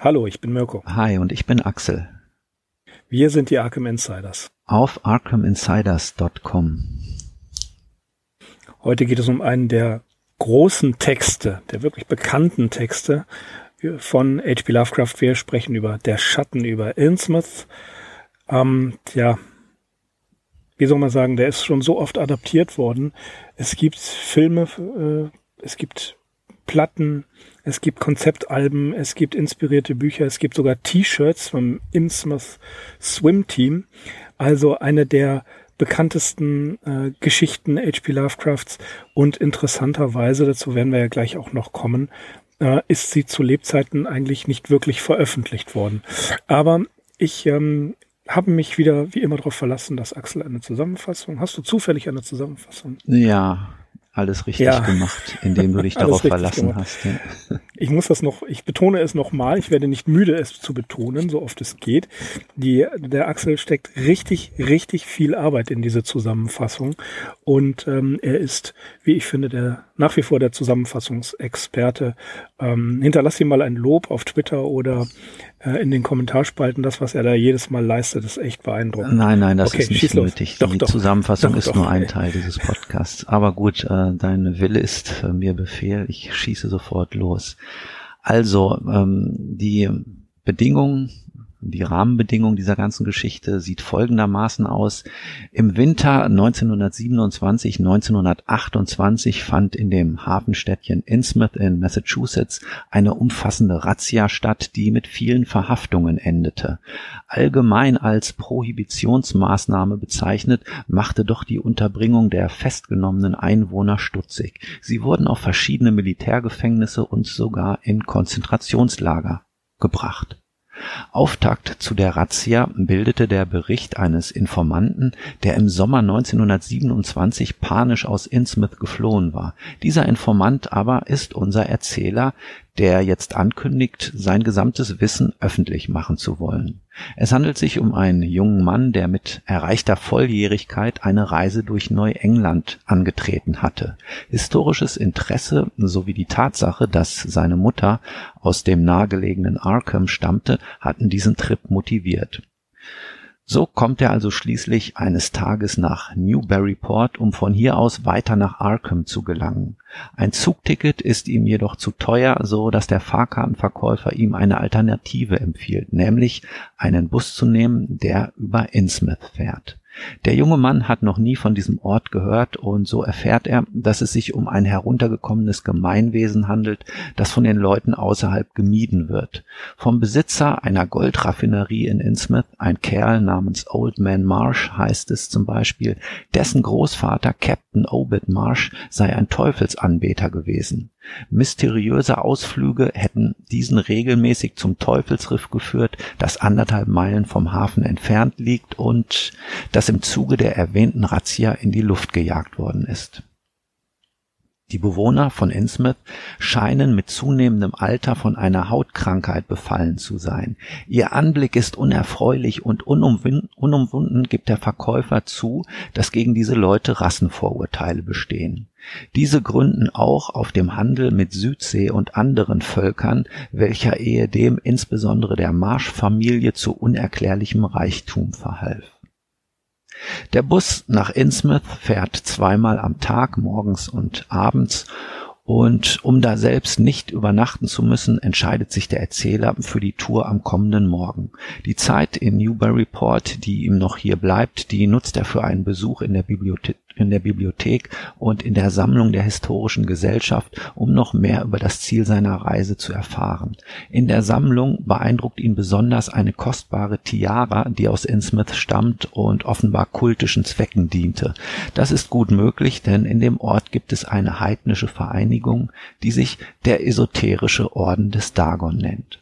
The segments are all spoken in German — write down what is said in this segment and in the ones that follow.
Hallo, ich bin Mirko. Hi, und ich bin Axel. Wir sind die Arkham Insiders. Auf arkhaminsiders.com. Heute geht es um einen der großen Texte, der wirklich bekannten Texte von H.P. Lovecraft. Wir sprechen über Der Schatten über Innsmouth. Ähm, ja, wie soll man sagen, der ist schon so oft adaptiert worden. Es gibt Filme, äh, es gibt Platten, es gibt Konzeptalben, es gibt inspirierte Bücher, es gibt sogar T-Shirts vom Innsmouth Swim Team. Also eine der bekanntesten äh, Geschichten H.P. Lovecrafts und interessanterweise, dazu werden wir ja gleich auch noch kommen, äh, ist sie zu Lebzeiten eigentlich nicht wirklich veröffentlicht worden. Aber ich ähm, habe mich wieder wie immer darauf verlassen, dass Axel eine Zusammenfassung. Hast du zufällig eine Zusammenfassung? Ja, alles richtig ja. gemacht, indem du dich darauf verlassen gemacht. hast. Ja. Ich muss das noch, ich betone es nochmal, ich werde nicht müde, es zu betonen, so oft es geht. Die, der Axel steckt richtig, richtig viel Arbeit in diese Zusammenfassung und ähm, er ist, wie ich finde, der nach wie vor der Zusammenfassungsexperte. Ähm, hinterlass ihm mal ein Lob auf Twitter oder äh, in den Kommentarspalten. Das, was er da jedes Mal leistet, ist echt beeindruckend. Nein, nein, das okay, ist nicht nötig. Doch, Die doch, Zusammenfassung doch, ist nur ein Teil dieses Podcasts. Aber gut, äh, dein Wille ist äh, mir Befehl. Ich schieße sofort los. Also, ähm, die Bedingungen die Rahmenbedingung dieser ganzen Geschichte sieht folgendermaßen aus. Im Winter 1927, 1928 fand in dem Hafenstädtchen Innsmouth in Massachusetts eine umfassende Razzia statt, die mit vielen Verhaftungen endete. Allgemein als Prohibitionsmaßnahme bezeichnet, machte doch die Unterbringung der festgenommenen Einwohner stutzig. Sie wurden auf verschiedene Militärgefängnisse und sogar in Konzentrationslager gebracht. Auftakt zu der Razzia bildete der Bericht eines Informanten, der im Sommer 1927 panisch aus Innsmouth geflohen war. Dieser Informant aber ist unser Erzähler, der jetzt ankündigt, sein gesamtes Wissen öffentlich machen zu wollen. Es handelt sich um einen jungen Mann, der mit erreichter Volljährigkeit eine Reise durch Neuengland angetreten hatte. Historisches Interesse sowie die Tatsache, dass seine Mutter aus dem nahegelegenen Arkham stammte, hatten diesen Trip motiviert. So kommt er also schließlich eines Tages nach Newburyport, um von hier aus weiter nach Arkham zu gelangen. Ein Zugticket ist ihm jedoch zu teuer, so dass der Fahrkartenverkäufer ihm eine Alternative empfiehlt, nämlich einen Bus zu nehmen, der über Innsmouth fährt. Der junge Mann hat noch nie von diesem Ort gehört und so erfährt er, dass es sich um ein heruntergekommenes Gemeinwesen handelt, das von den Leuten außerhalb gemieden wird. Vom Besitzer einer Goldraffinerie in Innsmouth, ein Kerl namens Old Man Marsh, heißt es zum Beispiel, dessen Großvater Captain Obed Marsh sei ein Teufelsanbeter gewesen. Mysteriöse Ausflüge hätten diesen regelmäßig zum Teufelsriff geführt, das anderthalb Meilen vom Hafen entfernt liegt und das im Zuge der erwähnten Razzia in die Luft gejagt worden ist die Bewohner von Innsmouth scheinen mit zunehmendem Alter von einer Hautkrankheit befallen zu sein. Ihr Anblick ist unerfreulich und unumwunden gibt der Verkäufer zu, dass gegen diese Leute Rassenvorurteile bestehen. Diese gründen auch auf dem Handel mit Südsee und anderen Völkern, welcher ehedem insbesondere der Marschfamilie zu unerklärlichem Reichtum verhalf. Der Bus nach Innsmouth fährt zweimal am Tag, morgens und abends, und um da selbst nicht übernachten zu müssen, entscheidet sich der Erzähler für die Tour am kommenden Morgen. Die Zeit in Newburyport, die ihm noch hier bleibt, die nutzt er für einen Besuch in der Bibliothek in der Bibliothek und in der Sammlung der Historischen Gesellschaft, um noch mehr über das Ziel seiner Reise zu erfahren. In der Sammlung beeindruckt ihn besonders eine kostbare Tiara, die aus Innsmouth stammt und offenbar kultischen Zwecken diente. Das ist gut möglich, denn in dem Ort gibt es eine heidnische Vereinigung, die sich der esoterische Orden des Dagon nennt.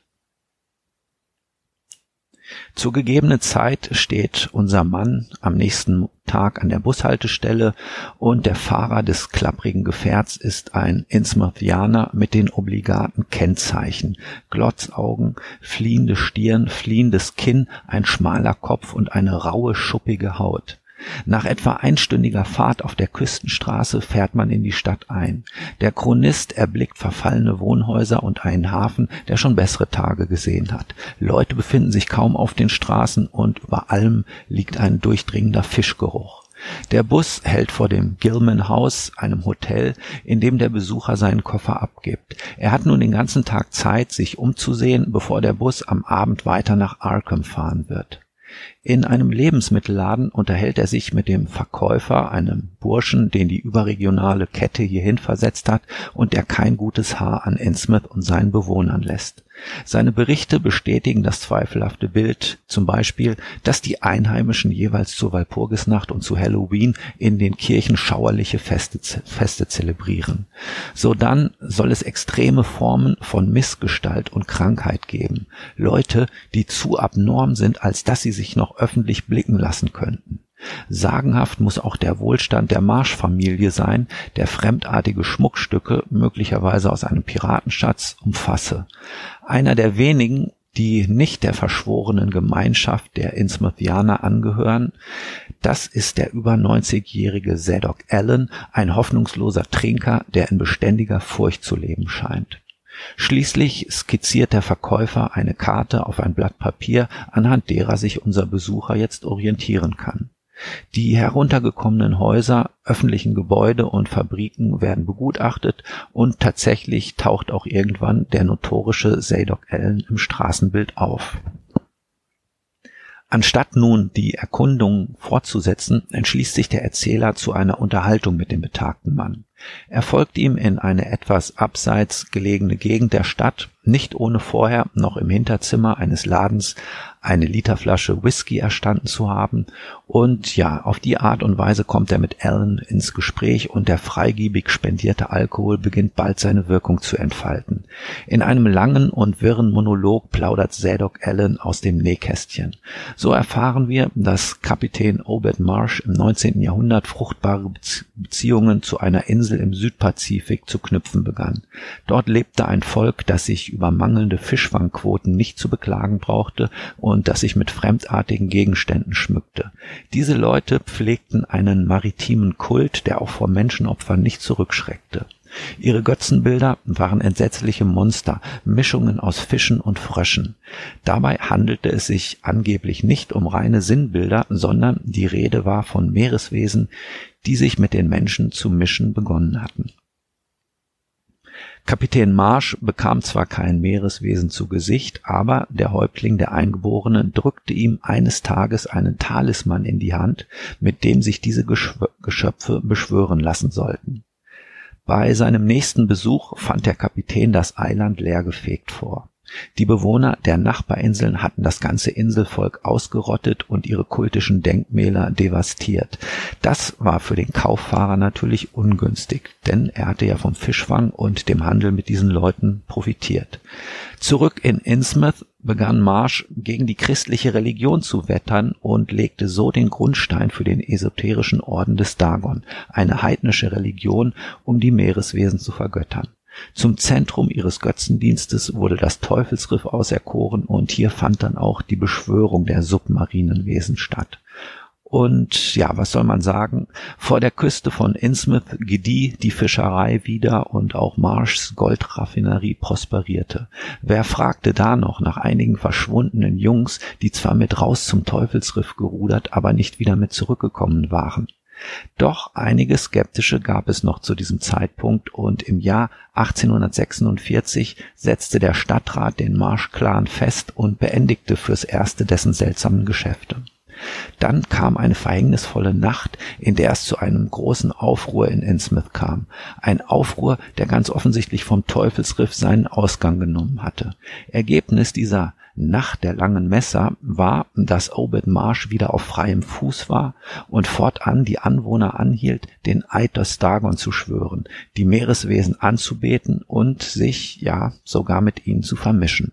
Zur gegebenen Zeit steht unser Mann am nächsten Tag an der Bushaltestelle und der Fahrer des klapprigen Gefährts ist ein Innsmouthianer mit den obligaten Kennzeichen. Glotzaugen, fliehende Stirn, fliehendes Kinn, ein schmaler Kopf und eine raue, schuppige Haut. Nach etwa einstündiger Fahrt auf der Küstenstraße fährt man in die Stadt ein. Der Chronist erblickt verfallene Wohnhäuser und einen Hafen, der schon bessere Tage gesehen hat. Leute befinden sich kaum auf den Straßen und über allem liegt ein durchdringender Fischgeruch. Der Bus hält vor dem Gilman House, einem Hotel, in dem der Besucher seinen Koffer abgibt. Er hat nun den ganzen Tag Zeit, sich umzusehen, bevor der Bus am Abend weiter nach Arkham fahren wird. In einem Lebensmittelladen unterhält er sich mit dem Verkäufer, einem Burschen, den die überregionale Kette hierhin versetzt hat und der kein gutes Haar an Innsmouth und seinen Bewohnern lässt. Seine Berichte bestätigen das zweifelhafte Bild, zum Beispiel, dass die Einheimischen jeweils zur Walpurgisnacht und zu Halloween in den Kirchen schauerliche Feste, Feste zelebrieren. So dann soll es extreme Formen von Missgestalt und Krankheit geben. Leute, die zu abnorm sind, als dass sie sich noch öffentlich blicken lassen könnten. Sagenhaft muss auch der Wohlstand der Marschfamilie sein, der fremdartige Schmuckstücke, möglicherweise aus einem Piratenschatz, umfasse. Einer der wenigen, die nicht der verschworenen Gemeinschaft der Innsmouthianer angehören, das ist der über 90-jährige Zadok Allen, ein hoffnungsloser Trinker, der in beständiger Furcht zu leben scheint. Schließlich skizziert der Verkäufer eine Karte auf ein Blatt Papier, anhand derer sich unser Besucher jetzt orientieren kann. Die heruntergekommenen Häuser, öffentlichen Gebäude und Fabriken werden begutachtet und tatsächlich taucht auch irgendwann der notorische Zadok Allen im Straßenbild auf. Anstatt nun die Erkundung fortzusetzen, entschließt sich der Erzähler zu einer Unterhaltung mit dem betagten Mann. Er folgt ihm in eine etwas abseits gelegene Gegend der Stadt, nicht ohne vorher noch im Hinterzimmer eines Ladens eine Literflasche Whisky erstanden zu haben. Und ja, auf die Art und Weise kommt er mit Alan ins Gespräch und der freigiebig spendierte Alkohol beginnt bald seine Wirkung zu entfalten. In einem langen und wirren Monolog plaudert Zadok Allen aus dem Nähkästchen. So erfahren wir, dass Kapitän Obed Marsh im 19. Jahrhundert fruchtbare Beziehungen zu einer Insel im Südpazifik zu knüpfen begann. Dort lebte ein Volk, das sich über mangelnde Fischfangquoten nicht zu beklagen brauchte und das sich mit fremdartigen Gegenständen schmückte. Diese Leute pflegten einen maritimen Kult, der auch vor Menschenopfern nicht zurückschreckte. Ihre Götzenbilder waren entsetzliche Monster, Mischungen aus Fischen und Fröschen. Dabei handelte es sich angeblich nicht um reine Sinnbilder, sondern die Rede war von Meereswesen, die sich mit den Menschen zu mischen begonnen hatten. Kapitän Marsch bekam zwar kein Meereswesen zu Gesicht, aber der Häuptling der Eingeborenen drückte ihm eines Tages einen Talisman in die Hand, mit dem sich diese Geschöpfe beschwören lassen sollten. Bei seinem nächsten Besuch fand der Kapitän das Eiland leergefegt vor. Die Bewohner der Nachbarinseln hatten das ganze Inselvolk ausgerottet und ihre kultischen Denkmäler devastiert. Das war für den Kauffahrer natürlich ungünstig, denn er hatte ja vom Fischfang und dem Handel mit diesen Leuten profitiert. Zurück in Innsmouth begann Marsh gegen die christliche Religion zu wettern und legte so den Grundstein für den esoterischen Orden des Dagon, eine heidnische Religion, um die Meereswesen zu vergöttern. Zum Zentrum ihres Götzendienstes wurde das Teufelsriff auserkoren und hier fand dann auch die Beschwörung der submarinen Wesen statt. Und ja, was soll man sagen? Vor der Küste von Innsmouth gedieh die Fischerei wieder und auch Marshs Goldraffinerie prosperierte. Wer fragte da noch nach einigen verschwundenen Jungs, die zwar mit raus zum Teufelsriff gerudert, aber nicht wieder mit zurückgekommen waren? Doch einige Skeptische gab es noch zu diesem Zeitpunkt und im Jahr 1846 setzte der Stadtrat den Marsh-Clan fest und beendigte fürs erste dessen seltsamen Geschäfte. Dann kam eine verhängnisvolle Nacht, in der es zu einem großen Aufruhr in Innsmouth kam. Ein Aufruhr, der ganz offensichtlich vom Teufelsriff seinen Ausgang genommen hatte. Ergebnis dieser nach der langen Messer war, dass Obed Marsh wieder auf freiem Fuß war und fortan die Anwohner anhielt, den Eid des Dagon zu schwören, die Meereswesen anzubeten und sich, ja, sogar mit ihnen zu vermischen.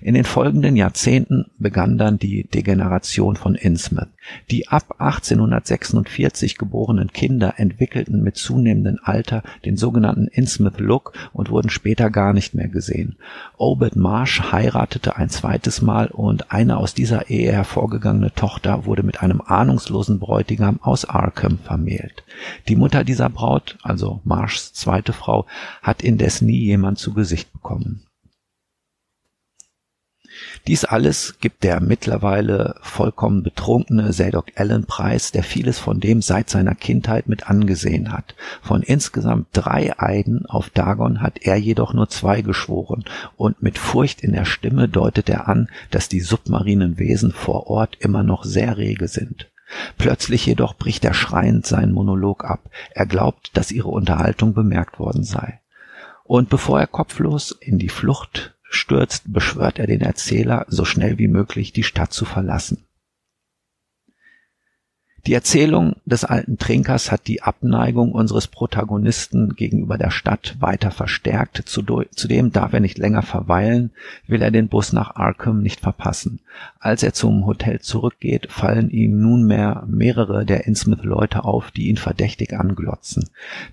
In den folgenden Jahrzehnten begann dann die Degeneration von Innsmouth. Die ab 1846 geborenen Kinder entwickelten mit zunehmendem Alter den sogenannten Innsmouth Look und wurden später gar nicht mehr gesehen. Obed Marsh heiratete ein zweites Mal und eine aus dieser Ehe hervorgegangene Tochter wurde mit einem ahnungslosen Bräutigam aus Arkham vermählt. Die Mutter dieser Braut, also Marshs zweite Frau, hat indes nie jemand zu Gesicht bekommen. Dies alles gibt der mittlerweile vollkommen betrunkene Zadok Allen preis, der vieles von dem seit seiner Kindheit mit angesehen hat. Von insgesamt drei Eiden auf Dagon hat er jedoch nur zwei geschworen, und mit Furcht in der Stimme deutet er an, dass die submarinen Wesen vor Ort immer noch sehr rege sind. Plötzlich jedoch bricht er schreiend seinen Monolog ab. Er glaubt, dass ihre Unterhaltung bemerkt worden sei. Und bevor er kopflos in die Flucht stürzt, beschwört er den Erzähler, so schnell wie möglich die Stadt zu verlassen. Die Erzählung des alten Trinkers hat die Abneigung unseres Protagonisten gegenüber der Stadt weiter verstärkt. Zudem darf er nicht länger verweilen, will er den Bus nach Arkham nicht verpassen. Als er zum Hotel zurückgeht, fallen ihm nunmehr mehrere der Innsmouth-Leute auf, die ihn verdächtig anglotzen.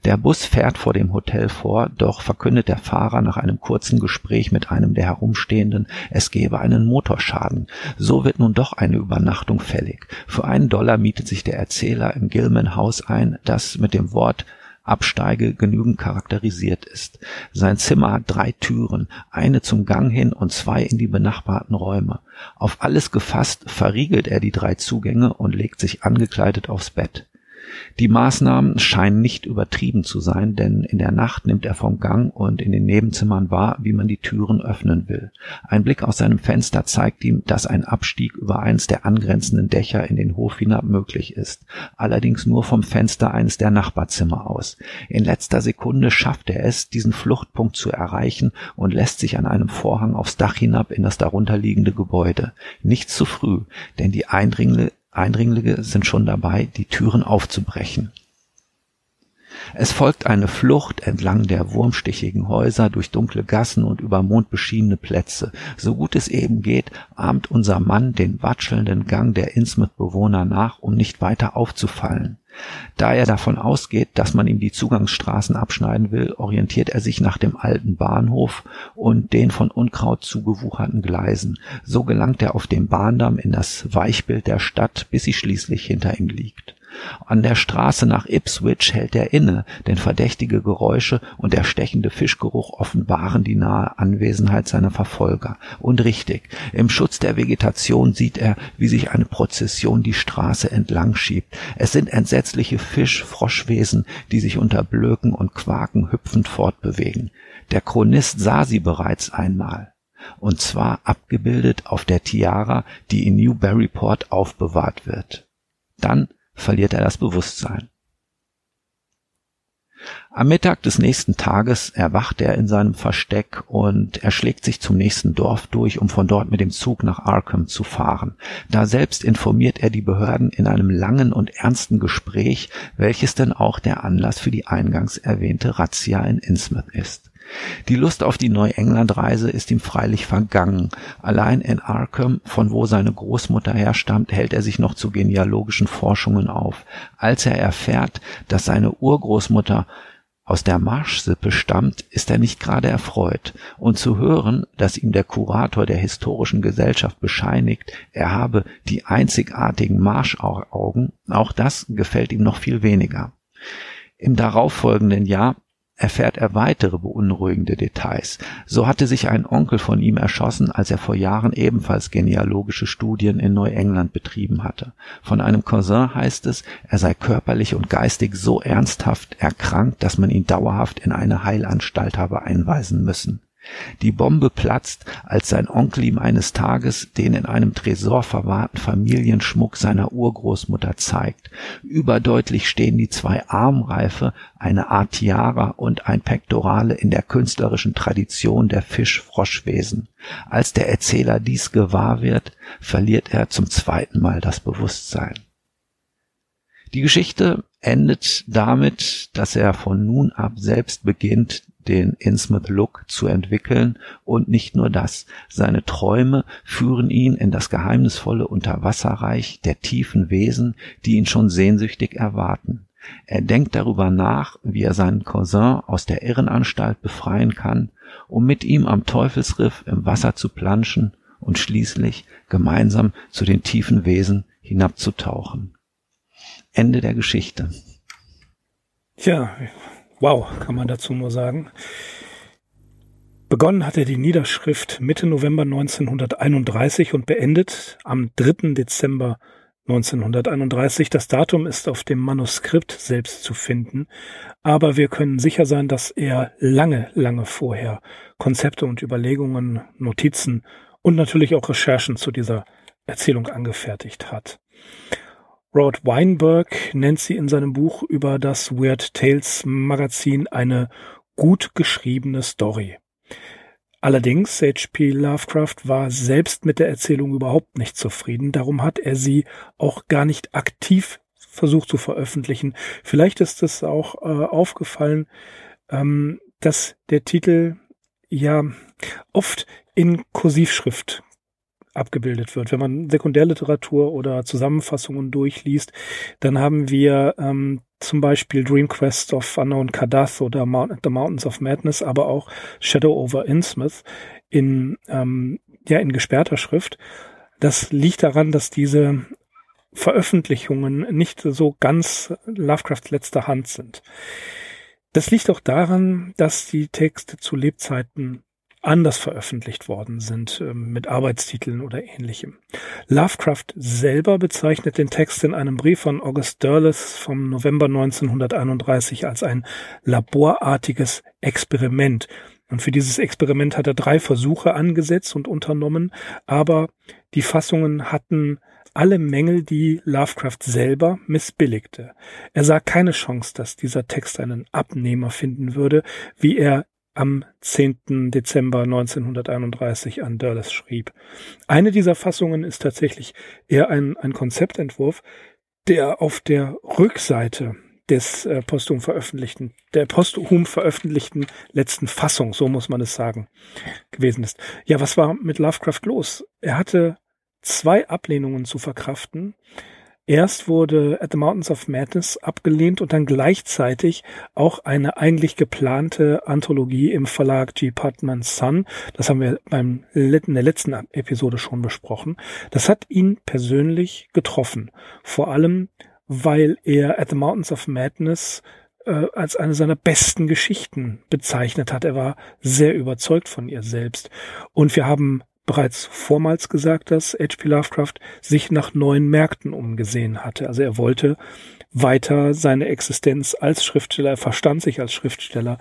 Der Bus fährt vor dem Hotel vor, doch verkündet der Fahrer nach einem kurzen Gespräch mit einem der Herumstehenden, es gebe einen Motorschaden. So wird nun doch eine Übernachtung fällig. Für einen Dollar mietet sich der Erzähler im Gilman Haus ein, das mit dem Wort Absteige genügend charakterisiert ist. Sein Zimmer hat drei Türen, eine zum Gang hin und zwei in die benachbarten Räume. Auf alles gefasst verriegelt er die drei Zugänge und legt sich angekleidet aufs Bett. Die Maßnahmen scheinen nicht übertrieben zu sein, denn in der Nacht nimmt er vom Gang und in den Nebenzimmern wahr, wie man die Türen öffnen will. Ein Blick aus seinem Fenster zeigt ihm, dass ein Abstieg über eins der angrenzenden Dächer in den Hof hinab möglich ist, allerdings nur vom Fenster eines der Nachbarzimmer aus. In letzter Sekunde schafft er es, diesen Fluchtpunkt zu erreichen und lässt sich an einem Vorhang aufs Dach hinab in das darunterliegende Gebäude. Nicht zu früh, denn die Eindringlinge Eindringlinge sind schon dabei, die Türen aufzubrechen. Es folgt eine Flucht entlang der wurmstichigen Häuser durch dunkle Gassen und über mondbeschienene Plätze. So gut es eben geht, ahmt unser Mann den watschelnden Gang der Innsmouth-Bewohner nach, um nicht weiter aufzufallen. Da er davon ausgeht, dass man ihm die Zugangsstraßen abschneiden will, orientiert er sich nach dem alten Bahnhof und den von Unkraut zugewucherten Gleisen. So gelangt er auf dem Bahndamm in das Weichbild der Stadt, bis sie schließlich hinter ihm liegt. An der Straße nach Ipswich hält er inne, denn verdächtige Geräusche und der stechende Fischgeruch offenbaren die nahe Anwesenheit seiner Verfolger. Und richtig, im Schutz der Vegetation sieht er, wie sich eine Prozession die Straße entlang schiebt. Es sind entsetzliche Fisch-Froschwesen, die sich unter Blöken und Quaken hüpfend fortbewegen. Der Chronist sah sie bereits einmal und zwar abgebildet auf der Tiara, die in Newburyport aufbewahrt wird. Dann verliert er das Bewusstsein. Am Mittag des nächsten Tages erwacht er in seinem Versteck und er schlägt sich zum nächsten Dorf durch, um von dort mit dem Zug nach Arkham zu fahren. Da selbst informiert er die Behörden in einem langen und ernsten Gespräch, welches denn auch der Anlass für die eingangs erwähnte Razzia in Innsmouth ist. Die Lust auf die Neuenglandreise ist ihm freilich vergangen. Allein in Arkham, von wo seine Großmutter herstammt, hält er sich noch zu genealogischen Forschungen auf. Als er erfährt, dass seine Urgroßmutter aus der Marschsippe stammt, ist er nicht gerade erfreut. Und zu hören, dass ihm der Kurator der Historischen Gesellschaft bescheinigt, er habe die einzigartigen Marschaugen, auch das gefällt ihm noch viel weniger. Im darauffolgenden Jahr erfährt er weitere beunruhigende Details. So hatte sich ein Onkel von ihm erschossen, als er vor Jahren ebenfalls genealogische Studien in Neuengland betrieben hatte. Von einem Cousin heißt es, er sei körperlich und geistig so ernsthaft erkrankt, dass man ihn dauerhaft in eine Heilanstalt habe einweisen müssen. Die Bombe platzt, als sein Onkel ihm eines Tages den in einem Tresor verwahrten Familienschmuck seiner Urgroßmutter zeigt. Überdeutlich stehen die zwei Armreife, eine Art Tiara und ein Pektorale in der künstlerischen Tradition der Fisch-Froschwesen. Als der Erzähler dies gewahr wird, verliert er zum zweiten Mal das Bewusstsein. Die Geschichte endet damit, dass er von nun ab selbst beginnt, den Innsmouth Look zu entwickeln und nicht nur das. Seine Träume führen ihn in das geheimnisvolle Unterwasserreich der tiefen Wesen, die ihn schon sehnsüchtig erwarten. Er denkt darüber nach, wie er seinen Cousin aus der Irrenanstalt befreien kann, um mit ihm am Teufelsriff im Wasser zu planschen und schließlich gemeinsam zu den tiefen Wesen hinabzutauchen. Ende der Geschichte. Tja, wow, kann man dazu nur sagen. Begonnen hat er die Niederschrift Mitte November 1931 und beendet am 3. Dezember 1931. Das Datum ist auf dem Manuskript selbst zu finden, aber wir können sicher sein, dass er lange, lange vorher Konzepte und Überlegungen, Notizen und natürlich auch Recherchen zu dieser Erzählung angefertigt hat. Rod Weinberg nennt sie in seinem Buch über das Weird Tales Magazin eine gut geschriebene Story. Allerdings, H.P. Lovecraft war selbst mit der Erzählung überhaupt nicht zufrieden, darum hat er sie auch gar nicht aktiv versucht zu veröffentlichen. Vielleicht ist es auch äh, aufgefallen, ähm, dass der Titel ja oft in Kursivschrift abgebildet wird. Wenn man Sekundärliteratur oder Zusammenfassungen durchliest, dann haben wir ähm, zum Beispiel Dream Quest of Unknown Kadath oder Mount, The Mountains of Madness, aber auch Shadow over Innsmouth in, ähm, ja, in gesperrter Schrift. Das liegt daran, dass diese Veröffentlichungen nicht so ganz Lovecrafts letzter Hand sind. Das liegt auch daran, dass die Texte zu Lebzeiten anders veröffentlicht worden sind, ähm, mit Arbeitstiteln oder ähnlichem. Lovecraft selber bezeichnet den Text in einem Brief von August Derleth vom November 1931 als ein laborartiges Experiment. Und für dieses Experiment hat er drei Versuche angesetzt und unternommen, aber die Fassungen hatten alle Mängel, die Lovecraft selber missbilligte. Er sah keine Chance, dass dieser Text einen Abnehmer finden würde, wie er am 10. Dezember 1931 an Dulles schrieb. Eine dieser Fassungen ist tatsächlich eher ein, ein Konzeptentwurf, der auf der Rückseite des äh, posthum veröffentlichten, der posthum veröffentlichten letzten Fassung, so muss man es sagen, gewesen ist. Ja, was war mit Lovecraft los? Er hatte zwei Ablehnungen zu verkraften. Erst wurde At the Mountains of Madness abgelehnt und dann gleichzeitig auch eine eigentlich geplante Anthologie im Verlag G. Putman Sun. Das haben wir beim, in der letzten Episode schon besprochen. Das hat ihn persönlich getroffen. Vor allem, weil er At the Mountains of Madness äh, als eine seiner besten Geschichten bezeichnet hat. Er war sehr überzeugt von ihr selbst. Und wir haben bereits vormals gesagt, dass H.P. Lovecraft sich nach neuen Märkten umgesehen hatte. Also er wollte weiter seine Existenz als Schriftsteller, er verstand sich als Schriftsteller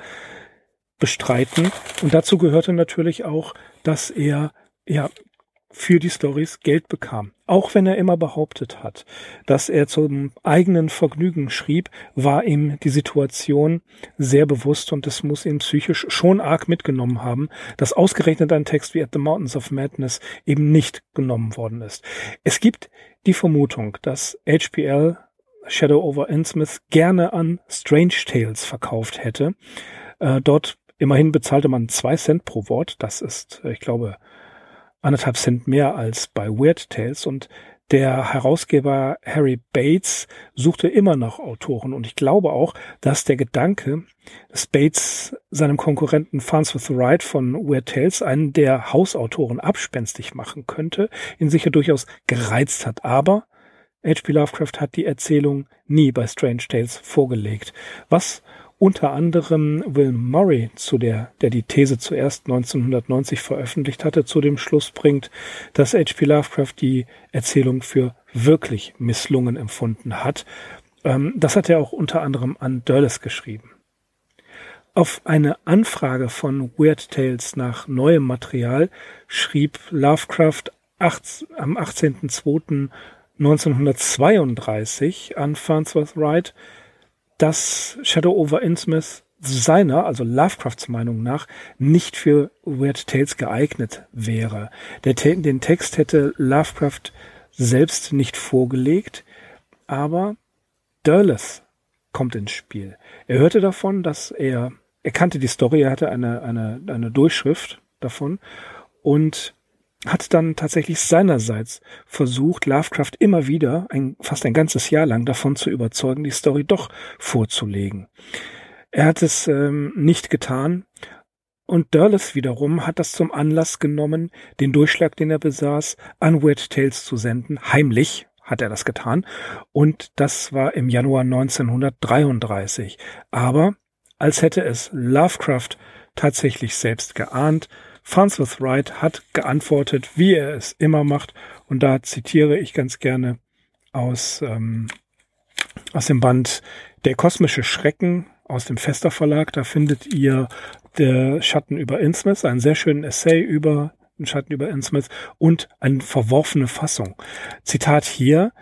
bestreiten. Und dazu gehörte natürlich auch, dass er ja für die Stories Geld bekam. Auch wenn er immer behauptet hat, dass er zum eigenen Vergnügen schrieb, war ihm die Situation sehr bewusst und es muss ihn psychisch schon arg mitgenommen haben, dass ausgerechnet ein Text wie At the Mountains of Madness eben nicht genommen worden ist. Es gibt die Vermutung, dass HPL Shadow over Innsmouth gerne an Strange Tales verkauft hätte. Äh, dort immerhin bezahlte man zwei Cent pro Wort. Das ist, ich glaube, anderthalb Cent mehr als bei Weird Tales und der Herausgeber Harry Bates suchte immer nach Autoren und ich glaube auch, dass der Gedanke, dass Bates seinem Konkurrenten Farnsworth Wright von Weird Tales einen der Hausautoren abspenstig machen könnte, ihn sicher durchaus gereizt hat. Aber H.P. Lovecraft hat die Erzählung nie bei Strange Tales vorgelegt, was unter anderem Will Murray, zu der, der die These zuerst 1990 veröffentlicht hatte, zu dem Schluss bringt, dass H.P. Lovecraft die Erzählung für wirklich misslungen empfunden hat. Ähm, das hat er auch unter anderem an Dulles geschrieben. Auf eine Anfrage von Weird Tales nach neuem Material schrieb Lovecraft am 18.02.1932 an Farnsworth Wright, dass Shadow over Innsmouth seiner, also Lovecrafts Meinung nach, nicht für Weird Tales geeignet wäre. Der, den Text hätte Lovecraft selbst nicht vorgelegt, aber Derleth kommt ins Spiel. Er hörte davon, dass er er kannte die Story, er hatte eine, eine, eine Durchschrift davon und hat dann tatsächlich seinerseits versucht, Lovecraft immer wieder, ein, fast ein ganzes Jahr lang davon zu überzeugen, die Story doch vorzulegen. Er hat es ähm, nicht getan und Dörles wiederum hat das zum Anlass genommen, den Durchschlag, den er besaß, an Weird Tales zu senden. Heimlich hat er das getan. Und das war im Januar 1933. Aber als hätte es Lovecraft tatsächlich selbst geahnt, Farnsworth Wright hat geantwortet, wie er es immer macht. Und da zitiere ich ganz gerne aus, ähm, aus dem Band Der kosmische Schrecken aus dem Fester Verlag. Da findet ihr der Schatten über Innsmouth, einen sehr schönen Essay über den Schatten über Innsmouth und eine verworfene Fassung. Zitat hier,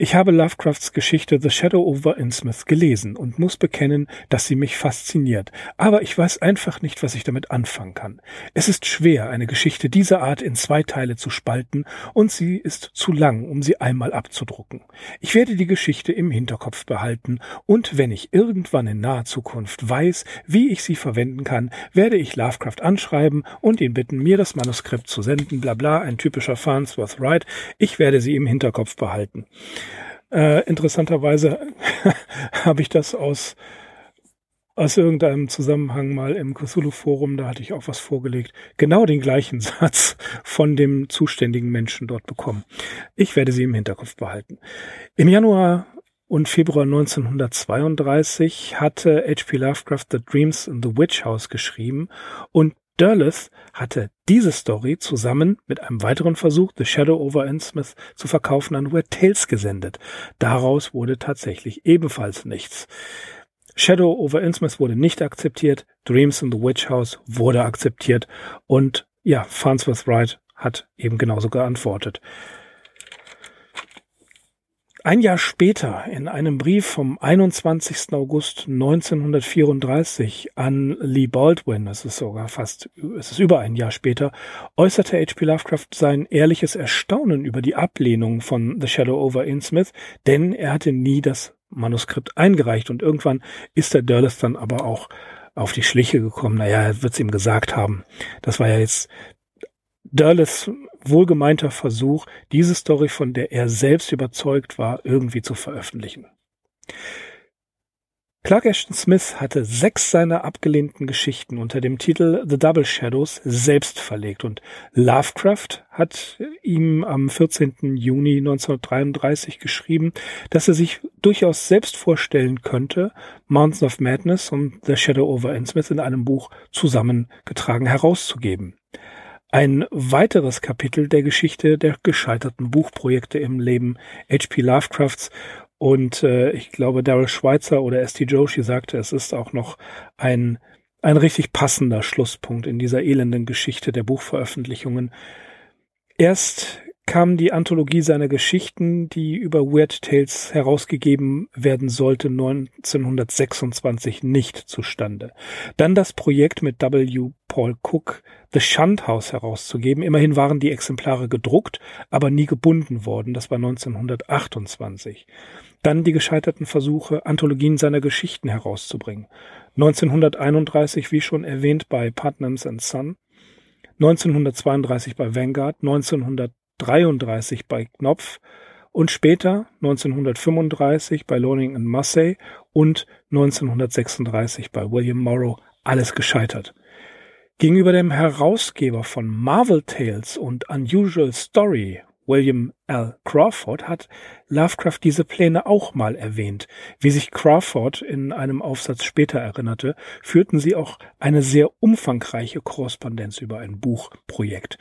ich habe Lovecrafts Geschichte The Shadow over Innsmouth gelesen und muss bekennen, dass sie mich fasziniert. Aber ich weiß einfach nicht, was ich damit anfangen kann. Es ist schwer, eine Geschichte dieser Art in zwei Teile zu spalten und sie ist zu lang, um sie einmal abzudrucken. Ich werde die Geschichte im Hinterkopf behalten und wenn ich irgendwann in naher Zukunft weiß, wie ich sie verwenden kann, werde ich Lovecraft anschreiben und ihn bitten, mir das Manuskript zu senden, bla bla, ein typischer Farnsworth Wright. Ich werde sie im Hinterkopf behalten. Äh, interessanterweise habe ich das aus, aus irgendeinem Zusammenhang mal im Cthulhu-Forum, da hatte ich auch was vorgelegt, genau den gleichen Satz von dem zuständigen Menschen dort bekommen. Ich werde sie im Hinterkopf behalten. Im Januar und Februar 1932 hatte H.P. Lovecraft The Dreams in the Witch House geschrieben und Derleth hatte diese Story zusammen mit einem weiteren Versuch, The Shadow over Innsmouth zu verkaufen, an Weird Tales gesendet. Daraus wurde tatsächlich ebenfalls nichts. Shadow over Innsmouth wurde nicht akzeptiert, Dreams in the Witch House wurde akzeptiert und ja, Farnsworth Wright hat eben genauso geantwortet. Ein Jahr später, in einem Brief vom 21. August 1934 an Lee Baldwin, das ist sogar fast, es ist über ein Jahr später, äußerte H.P. Lovecraft sein ehrliches Erstaunen über die Ablehnung von The Shadow over Innsmouth, denn er hatte nie das Manuskript eingereicht und irgendwann ist der Dörles dann aber auch auf die Schliche gekommen. Naja, er wird es ihm gesagt haben. Das war ja jetzt Dörles wohlgemeinter Versuch, diese Story, von der er selbst überzeugt war, irgendwie zu veröffentlichen. Clark Ashton Smith hatte sechs seiner abgelehnten Geschichten unter dem Titel The Double Shadows selbst verlegt und Lovecraft hat ihm am 14. Juni 1933 geschrieben, dass er sich durchaus selbst vorstellen könnte, Mountains of Madness und The Shadow over Innsmouth in einem Buch zusammengetragen herauszugeben. Ein weiteres Kapitel der Geschichte der gescheiterten Buchprojekte im Leben H.P. Lovecrafts und äh, ich glaube Daryl Schweitzer oder S.T. Joshi sagte, es ist auch noch ein ein richtig passender Schlusspunkt in dieser elenden Geschichte der Buchveröffentlichungen. Erst kam die Anthologie seiner Geschichten, die über Weird Tales herausgegeben werden sollte, 1926 nicht zustande. Dann das Projekt mit W. Paul Cook, The Shunt House herauszugeben. Immerhin waren die Exemplare gedruckt, aber nie gebunden worden. Das war 1928. Dann die gescheiterten Versuche, Anthologien seiner Geschichten herauszubringen. 1931, wie schon erwähnt, bei Putnams and Son. 1932 bei Vanguard, 1900 1933 bei Knopf und später 1935 bei Loning and Massey und 1936 bei William Morrow alles gescheitert. Gegenüber dem Herausgeber von Marvel Tales und Unusual Story, William L. Crawford, hat Lovecraft diese Pläne auch mal erwähnt. Wie sich Crawford in einem Aufsatz später erinnerte, führten sie auch eine sehr umfangreiche Korrespondenz über ein Buchprojekt.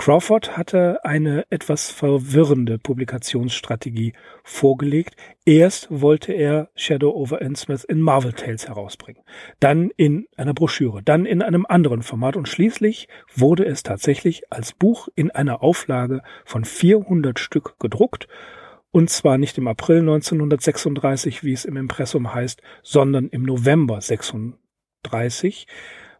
Crawford hatte eine etwas verwirrende Publikationsstrategie vorgelegt. Erst wollte er Shadow over Innsmouth in Marvel Tales herausbringen, dann in einer Broschüre, dann in einem anderen Format und schließlich wurde es tatsächlich als Buch in einer Auflage von 400 Stück gedruckt und zwar nicht im April 1936, wie es im Impressum heißt, sondern im November 36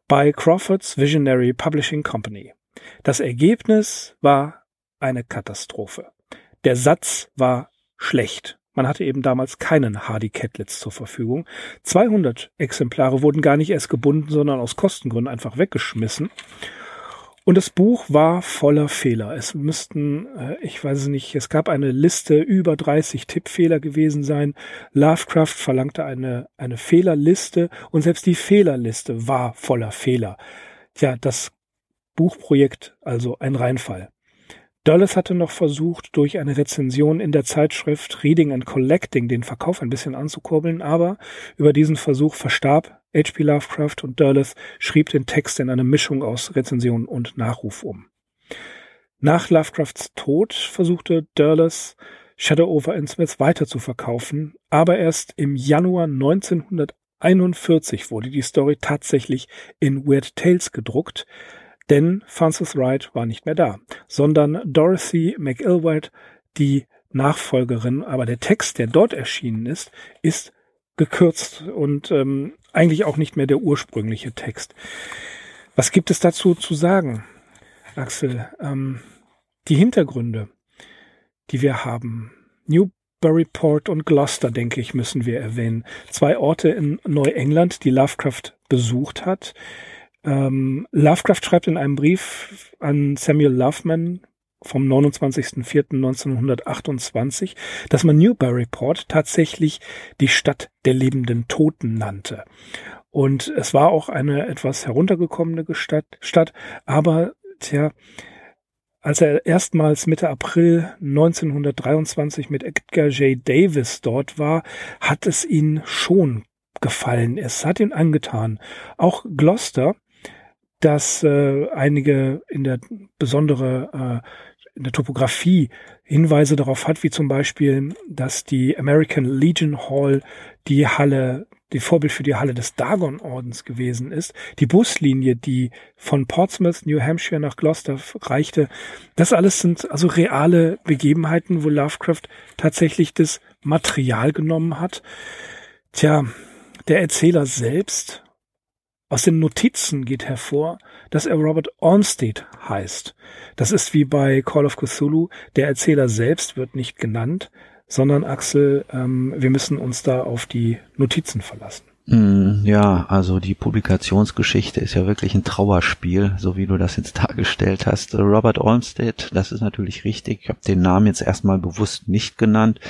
bei Crawfords Visionary Publishing Company. Das Ergebnis war eine Katastrophe. Der Satz war schlecht. Man hatte eben damals keinen Hardy Catlets zur Verfügung. 200 Exemplare wurden gar nicht erst gebunden, sondern aus Kostengründen einfach weggeschmissen. Und das Buch war voller Fehler. Es müssten, äh, ich weiß es nicht, es gab eine Liste über 30 Tippfehler gewesen sein. Lovecraft verlangte eine, eine Fehlerliste und selbst die Fehlerliste war voller Fehler. Tja, das Buchprojekt also ein Reinfall. Dulles hatte noch versucht, durch eine Rezension in der Zeitschrift Reading and Collecting den Verkauf ein bisschen anzukurbeln, aber über diesen Versuch verstarb H.P. Lovecraft und Dulles schrieb den Text in eine Mischung aus Rezension und Nachruf um. Nach Lovecrafts Tod versuchte Dulles Shadow over Innsmouth weiter zu verkaufen, aber erst im Januar 1941 wurde die Story tatsächlich in Weird Tales gedruckt, denn Francis Wright war nicht mehr da, sondern Dorothy McIlwaard, die Nachfolgerin. Aber der Text, der dort erschienen ist, ist gekürzt und ähm, eigentlich auch nicht mehr der ursprüngliche Text. Was gibt es dazu zu sagen, Axel? Ähm, die Hintergründe, die wir haben. Newburyport und Gloucester, denke ich, müssen wir erwähnen. Zwei Orte in Neuengland, die Lovecraft besucht hat. Ähm, Lovecraft schreibt in einem Brief an Samuel Loveman vom 29.04.1928, dass man Newburyport tatsächlich die Stadt der lebenden Toten nannte. Und es war auch eine etwas heruntergekommene Stadt, aber tja, als er erstmals Mitte April 1923 mit Edgar J. Davis dort war, hat es ihn schon gefallen. Es hat ihn angetan. Auch Gloucester dass äh, einige in der besondere äh, in der Topografie Hinweise darauf hat, wie zum Beispiel, dass die American Legion Hall die Halle, die Vorbild für die Halle des Dagon-Ordens gewesen ist. Die Buslinie, die von Portsmouth, New Hampshire nach Gloucester reichte, das alles sind also reale Begebenheiten, wo Lovecraft tatsächlich das Material genommen hat. Tja, der Erzähler selbst aus den Notizen geht hervor, dass er Robert Ormsted heißt. Das ist wie bei Call of Cthulhu. Der Erzähler selbst wird nicht genannt, sondern Axel, ähm, wir müssen uns da auf die Notizen verlassen. Mm, ja, also die Publikationsgeschichte ist ja wirklich ein Trauerspiel, so wie du das jetzt dargestellt hast. Robert Olmsted, das ist natürlich richtig. Ich habe den Namen jetzt erstmal bewusst nicht genannt,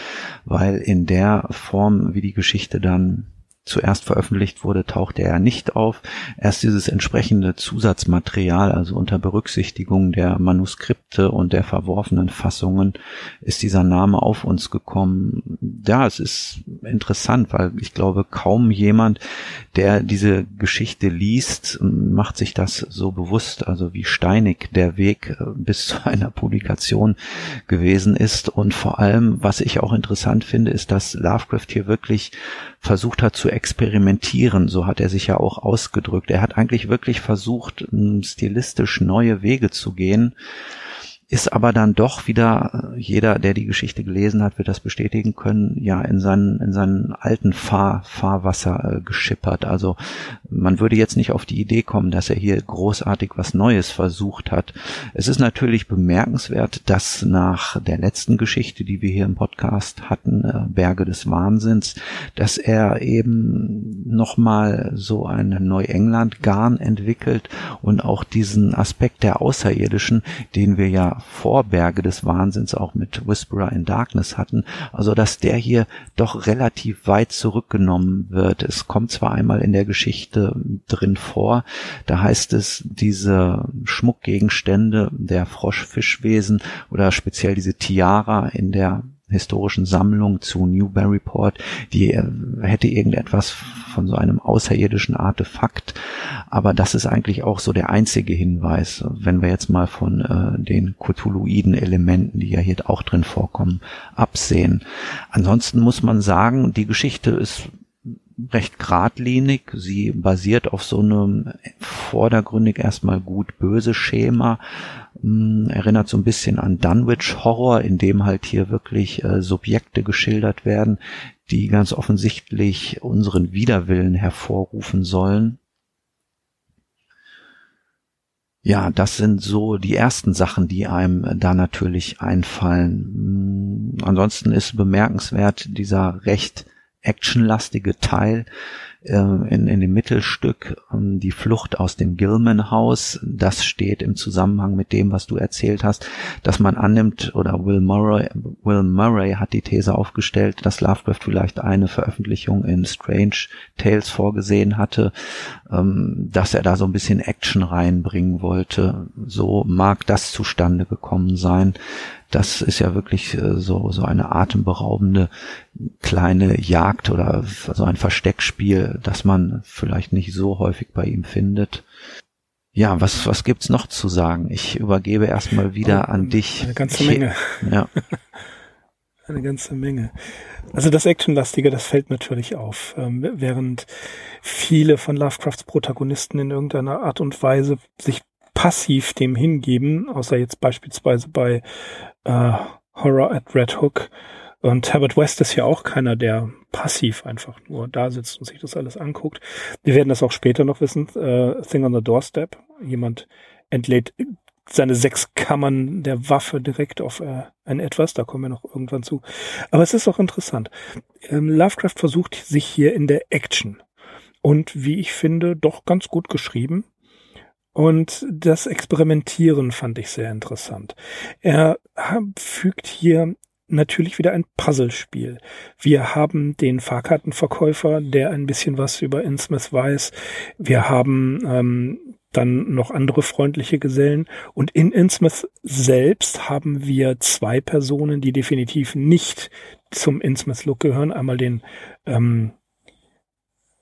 weil in der Form, wie die Geschichte dann zuerst veröffentlicht wurde, tauchte er nicht auf. Erst dieses entsprechende Zusatzmaterial, also unter Berücksichtigung der Manuskripte und der verworfenen Fassungen, ist dieser Name auf uns gekommen. Ja, es ist interessant, weil ich glaube, kaum jemand, der diese Geschichte liest, macht sich das so bewusst, also wie steinig der Weg äh, bis zu einer Publikation gewesen ist. Und vor allem, was ich auch interessant finde, ist, dass Lovecraft hier wirklich versucht hat zu experimentieren, so hat er sich ja auch ausgedrückt. Er hat eigentlich wirklich versucht, stilistisch neue Wege zu gehen ist aber dann doch wieder, äh, jeder, der die Geschichte gelesen hat, wird das bestätigen können, ja, in seinen, in seinen alten Fahr, Fahrwasser äh, geschippert. Also man würde jetzt nicht auf die Idee kommen, dass er hier großartig was Neues versucht hat. Es ist natürlich bemerkenswert, dass nach der letzten Geschichte, die wir hier im Podcast hatten, äh, Berge des Wahnsinns, dass er eben nochmal so ein Neuengland-Garn entwickelt und auch diesen Aspekt der Außerirdischen, den wir ja Vorberge des Wahnsinns auch mit Whisperer in Darkness hatten. Also dass der hier doch relativ weit zurückgenommen wird. Es kommt zwar einmal in der Geschichte drin vor, da heißt es, diese Schmuckgegenstände der Froschfischwesen oder speziell diese Tiara in der historischen Sammlung zu Newburyport, die äh, hätte irgendetwas von so einem außerirdischen Artefakt, aber das ist eigentlich auch so der einzige Hinweis, wenn wir jetzt mal von äh, den Cthulhuiden Elementen, die ja hier auch drin vorkommen, absehen. Ansonsten muss man sagen, die Geschichte ist recht geradlinig. Sie basiert auf so einem vordergründig erstmal gut böse Schema. Hm, erinnert so ein bisschen an Dunwich Horror, in dem halt hier wirklich äh, Subjekte geschildert werden, die ganz offensichtlich unseren Widerwillen hervorrufen sollen. Ja, das sind so die ersten Sachen, die einem da natürlich einfallen. Hm, ansonsten ist bemerkenswert dieser recht actionlastige Teil, äh, in, in dem Mittelstück ähm, die Flucht aus dem Gilman-Haus. Das steht im Zusammenhang mit dem, was du erzählt hast, dass man annimmt, oder Will Murray, Will Murray hat die These aufgestellt, dass Lovecraft vielleicht eine Veröffentlichung in Strange Tales vorgesehen hatte, ähm, dass er da so ein bisschen Action reinbringen wollte. So mag das zustande gekommen sein das ist ja wirklich äh, so, so eine atemberaubende kleine Jagd oder so ein Versteckspiel, das man vielleicht nicht so häufig bei ihm findet. Ja, was, was gibt's noch zu sagen? Ich übergebe erstmal wieder oh, an dich. Eine ganze Menge. Ja. eine ganze Menge. Also das Actionlastige, das fällt natürlich auf. Ähm, während viele von Lovecrafts Protagonisten in irgendeiner Art und Weise sich passiv dem hingeben, außer jetzt beispielsweise bei äh, Horror at Red Hook. Und Herbert West ist ja auch keiner, der passiv einfach nur da sitzt und sich das alles anguckt. Wir werden das auch später noch wissen. Äh, Thing on the Doorstep. Jemand entlädt seine sechs Kammern der Waffe direkt auf äh, ein etwas, da kommen wir noch irgendwann zu. Aber es ist auch interessant. Ähm, Lovecraft versucht sich hier in der Action und wie ich finde, doch ganz gut geschrieben. Und das Experimentieren fand ich sehr interessant. Er fügt hier natürlich wieder ein Puzzlespiel. Wir haben den Fahrkartenverkäufer, der ein bisschen was über Innsmouth weiß. Wir haben ähm, dann noch andere freundliche Gesellen. Und in Innsmouth selbst haben wir zwei Personen, die definitiv nicht zum Innsmouth-Look gehören. Einmal den, ähm,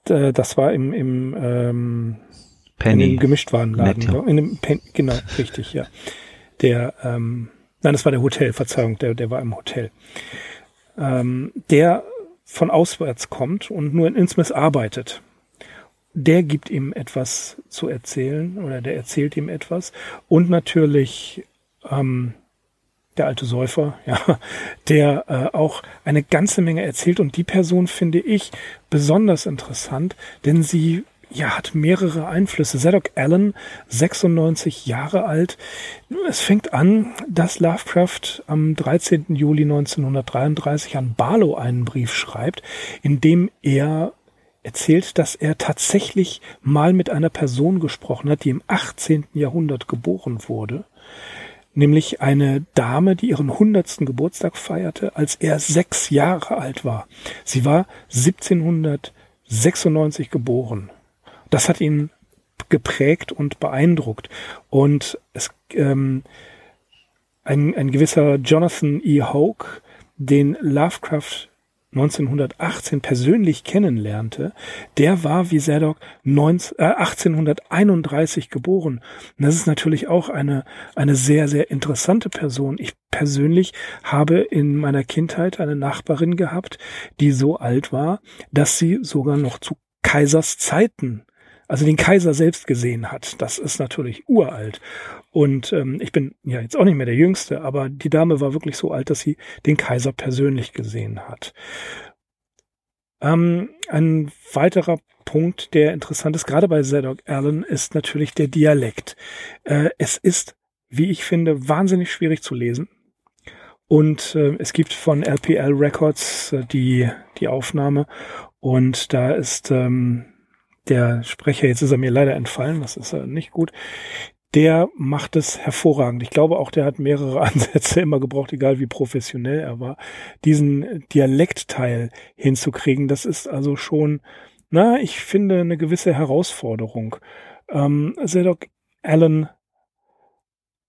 das war im, im ähm, Penny. In dem Gemischtwarenladen. Netto. In dem Pen genau, richtig, ja. Der, ähm, nein, das war der Hotel, Verzeihung, der, der war im Hotel. Ähm, der von auswärts kommt und nur in Innsmouth arbeitet. Der gibt ihm etwas zu erzählen oder der erzählt ihm etwas. Und natürlich ähm, der alte Säufer, ja, der äh, auch eine ganze Menge erzählt. Und die Person finde ich besonders interessant, denn sie ja, hat mehrere Einflüsse. Zadok Allen, 96 Jahre alt. Es fängt an, dass Lovecraft am 13. Juli 1933 an Barlow einen Brief schreibt, in dem er erzählt, dass er tatsächlich mal mit einer Person gesprochen hat, die im 18. Jahrhundert geboren wurde. Nämlich eine Dame, die ihren 100. Geburtstag feierte, als er sechs Jahre alt war. Sie war 1796 geboren das hat ihn geprägt und beeindruckt. Und es, ähm, ein, ein gewisser Jonathan E. Hoke, den Lovecraft 1918 persönlich kennenlernte, der war wie Zadok 19, äh, 1831 geboren. Und das ist natürlich auch eine, eine sehr, sehr interessante Person. Ich persönlich habe in meiner Kindheit eine Nachbarin gehabt, die so alt war, dass sie sogar noch zu Kaisers Zeiten also den Kaiser selbst gesehen hat. Das ist natürlich uralt. Und ähm, ich bin ja jetzt auch nicht mehr der Jüngste, aber die Dame war wirklich so alt, dass sie den Kaiser persönlich gesehen hat. Ähm, ein weiterer Punkt, der interessant ist, gerade bei Zadok Allen, ist natürlich der Dialekt. Äh, es ist, wie ich finde, wahnsinnig schwierig zu lesen. Und äh, es gibt von LPL Records äh, die, die Aufnahme und da ist ähm, der Sprecher, jetzt ist er mir leider entfallen, das ist nicht gut, der macht es hervorragend. Ich glaube auch, der hat mehrere Ansätze immer gebraucht, egal wie professionell er war, diesen Dialektteil hinzukriegen. Das ist also schon, na, ich finde eine gewisse Herausforderung. Ähm, Zedok Allen,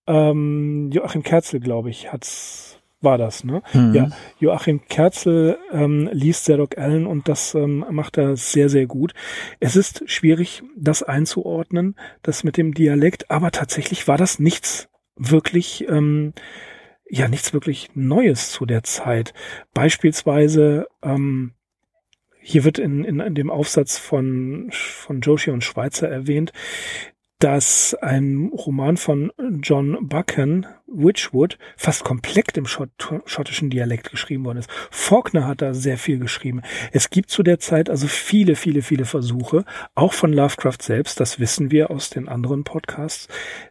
ähm, Joachim Kerzel, glaube ich, hat's war das, ne? Mhm. Ja, Joachim Kerzel ähm, liest Zedok Allen und das ähm, macht er sehr, sehr gut. Es ist schwierig, das einzuordnen, das mit dem Dialekt, aber tatsächlich war das nichts wirklich, ähm, ja, nichts wirklich Neues zu der Zeit. Beispielsweise, ähm, hier wird in, in, in dem Aufsatz von, von Joshi und Schweizer erwähnt, dass ein Roman von John Buchan, Witchwood, fast komplett im Schott schottischen Dialekt geschrieben worden ist. Faulkner hat da sehr viel geschrieben. Es gibt zu der Zeit also viele, viele, viele Versuche, auch von Lovecraft selbst, das wissen wir aus den anderen Podcasts,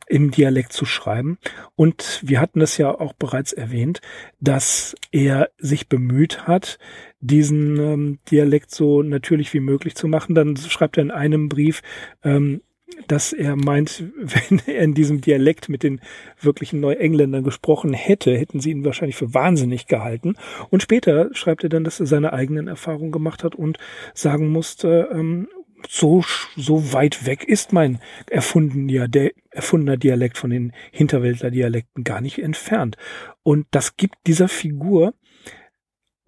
im Dialekt zu schreiben. Und wir hatten es ja auch bereits erwähnt, dass er sich bemüht hat, diesen ähm, Dialekt so natürlich wie möglich zu machen. Dann schreibt er in einem Brief, ähm, dass er meint, wenn er in diesem Dialekt mit den wirklichen Neuengländern gesprochen hätte, hätten sie ihn wahrscheinlich für wahnsinnig gehalten. Und später schreibt er dann, dass er seine eigenen Erfahrungen gemacht hat und sagen musste, ähm, so, so weit weg ist mein erfundener, erfundener Dialekt von den Hinterwäldler-Dialekten gar nicht entfernt. Und das gibt dieser Figur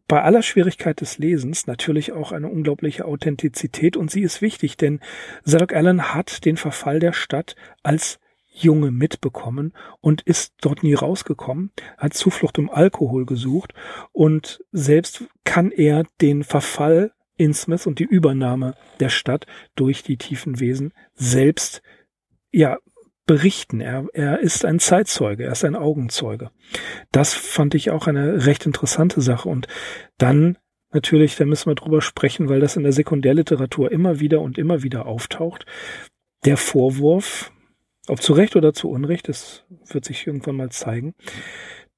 bei aller Schwierigkeit des Lesens natürlich auch eine unglaubliche Authentizität und sie ist wichtig, denn Zadok Allen hat den Verfall der Stadt als Junge mitbekommen und ist dort nie rausgekommen, hat Zuflucht im Alkohol gesucht und selbst kann er den Verfall Innsmouth und die Übernahme der Stadt durch die tiefen Wesen selbst ja berichten. Er, er ist ein Zeitzeuge, er ist ein Augenzeuge. Das fand ich auch eine recht interessante Sache. Und dann natürlich, da müssen wir drüber sprechen, weil das in der Sekundärliteratur immer wieder und immer wieder auftaucht. Der Vorwurf, ob zu Recht oder zu Unrecht, das wird sich irgendwann mal zeigen,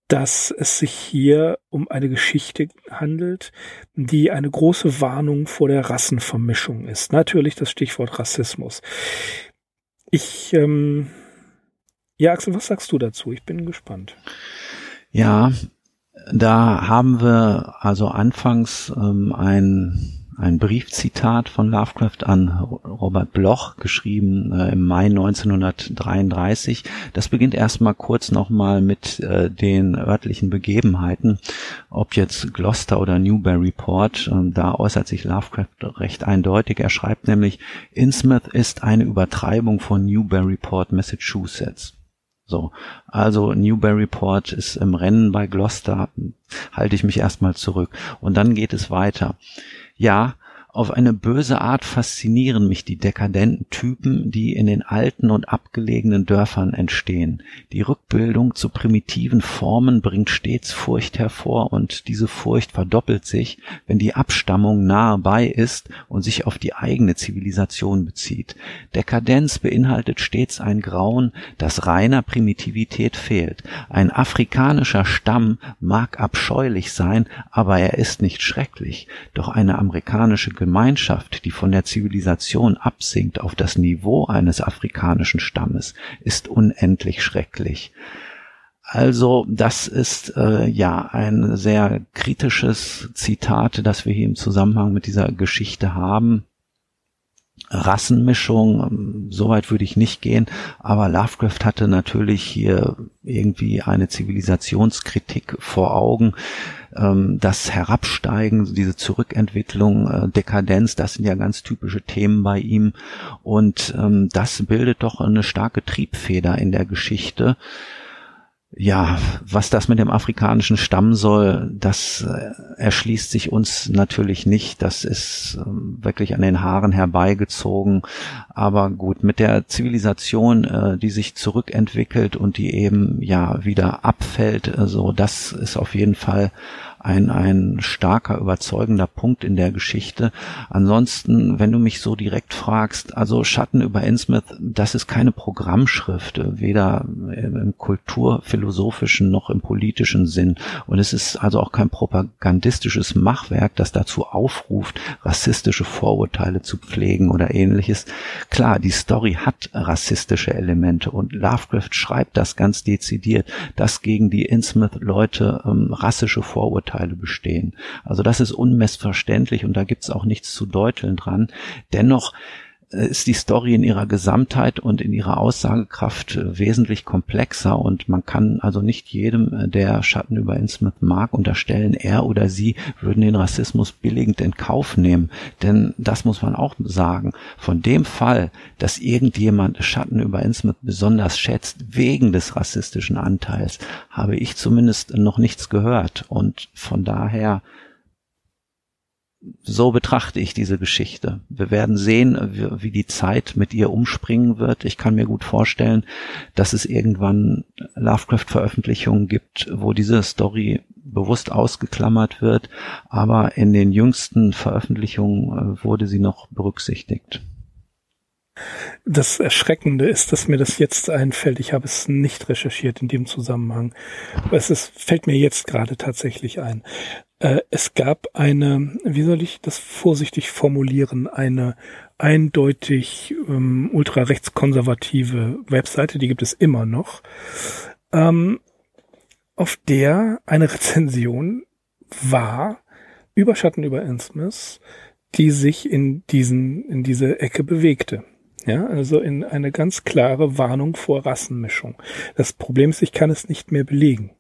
dass es sich hier um eine Geschichte handelt, die eine große Warnung vor der Rassenvermischung ist. Natürlich das Stichwort Rassismus. Ich ähm, ja, Axel, was sagst du dazu? Ich bin gespannt. Ja, da haben wir also anfangs ähm, ein ein Briefzitat von Lovecraft an Robert Bloch, geschrieben äh, im Mai 1933. Das beginnt erstmal kurz nochmal mit äh, den örtlichen Begebenheiten, ob jetzt Gloucester oder Newburyport. Äh, da äußert sich Lovecraft recht eindeutig. Er schreibt nämlich, Innsmouth ist eine Übertreibung von Newburyport, Massachusetts. So, also Newburyport ist im Rennen bei Gloucester, halte ich mich erstmal zurück. Und dann geht es weiter. Ja, auf eine böse Art faszinieren mich die dekadenten Typen, die in den alten und abgelegenen Dörfern entstehen. Die Rückbildung zu primitiven Formen bringt stets Furcht hervor und diese Furcht verdoppelt sich, wenn die Abstammung nahe bei ist und sich auf die eigene Zivilisation bezieht. Dekadenz beinhaltet stets ein Grauen, das reiner Primitivität fehlt. Ein afrikanischer Stamm mag abscheulich sein, aber er ist nicht schrecklich. Doch eine amerikanische Gemeinschaft, die von der Zivilisation absinkt auf das Niveau eines afrikanischen Stammes, ist unendlich schrecklich. Also das ist äh, ja ein sehr kritisches Zitat, das wir hier im Zusammenhang mit dieser Geschichte haben. Rassenmischung, ähm, soweit würde ich nicht gehen, aber Lovecraft hatte natürlich hier irgendwie eine Zivilisationskritik vor Augen, ähm, das Herabsteigen, diese Zurückentwicklung, äh, Dekadenz, das sind ja ganz typische Themen bei ihm. Und ähm, das bildet doch eine starke Triebfeder in der Geschichte ja, was das mit dem afrikanischen Stamm soll, das äh, erschließt sich uns natürlich nicht. Das ist ähm, wirklich an den Haaren herbeigezogen. Aber gut, mit der Zivilisation, äh, die sich zurückentwickelt und die eben ja wieder abfällt, also das ist auf jeden Fall ein, ein starker, überzeugender Punkt in der Geschichte. Ansonsten, wenn du mich so direkt fragst, also Schatten über Innsmouth, das ist keine Programmschrift, weder im kulturphilosophischen noch im politischen Sinn. Und es ist also auch kein propagandistisches Machwerk, das dazu aufruft, rassistische Vorurteile zu pflegen oder ähnliches. Klar, die Story hat rassistische Elemente und Lovecraft schreibt das ganz dezidiert, dass gegen die Innsmouth-Leute ähm, rassische Vorurteile Vorurteile bestehen. Also das ist unmissverständlich und da gibt's auch nichts zu deuteln dran. Dennoch ist die Story in ihrer Gesamtheit und in ihrer Aussagekraft äh, wesentlich komplexer und man kann also nicht jedem, äh, der Schatten über Innsmouth mag, unterstellen, er oder sie würden den Rassismus billigend in Kauf nehmen. Denn das muss man auch sagen. Von dem Fall, dass irgendjemand Schatten über Innsmouth besonders schätzt, wegen des rassistischen Anteils, habe ich zumindest noch nichts gehört. Und von daher so betrachte ich diese Geschichte. Wir werden sehen, wie die Zeit mit ihr umspringen wird. Ich kann mir gut vorstellen, dass es irgendwann Lovecraft-Veröffentlichungen gibt, wo diese Story bewusst ausgeklammert wird, aber in den jüngsten Veröffentlichungen äh, wurde sie noch berücksichtigt. Das Erschreckende ist, dass mir das jetzt einfällt. Ich habe es nicht recherchiert in dem Zusammenhang. Es ist, fällt mir jetzt gerade tatsächlich ein. Äh, es gab eine, wie soll ich das vorsichtig formulieren, eine eindeutig ähm, ultrarechtskonservative Webseite, die gibt es immer noch, ähm, auf der eine Rezension war über Schatten über Innsmouth, die sich in diesen, in diese Ecke bewegte. Ja, also in eine ganz klare Warnung vor Rassenmischung. Das Problem ist, ich kann es nicht mehr belegen.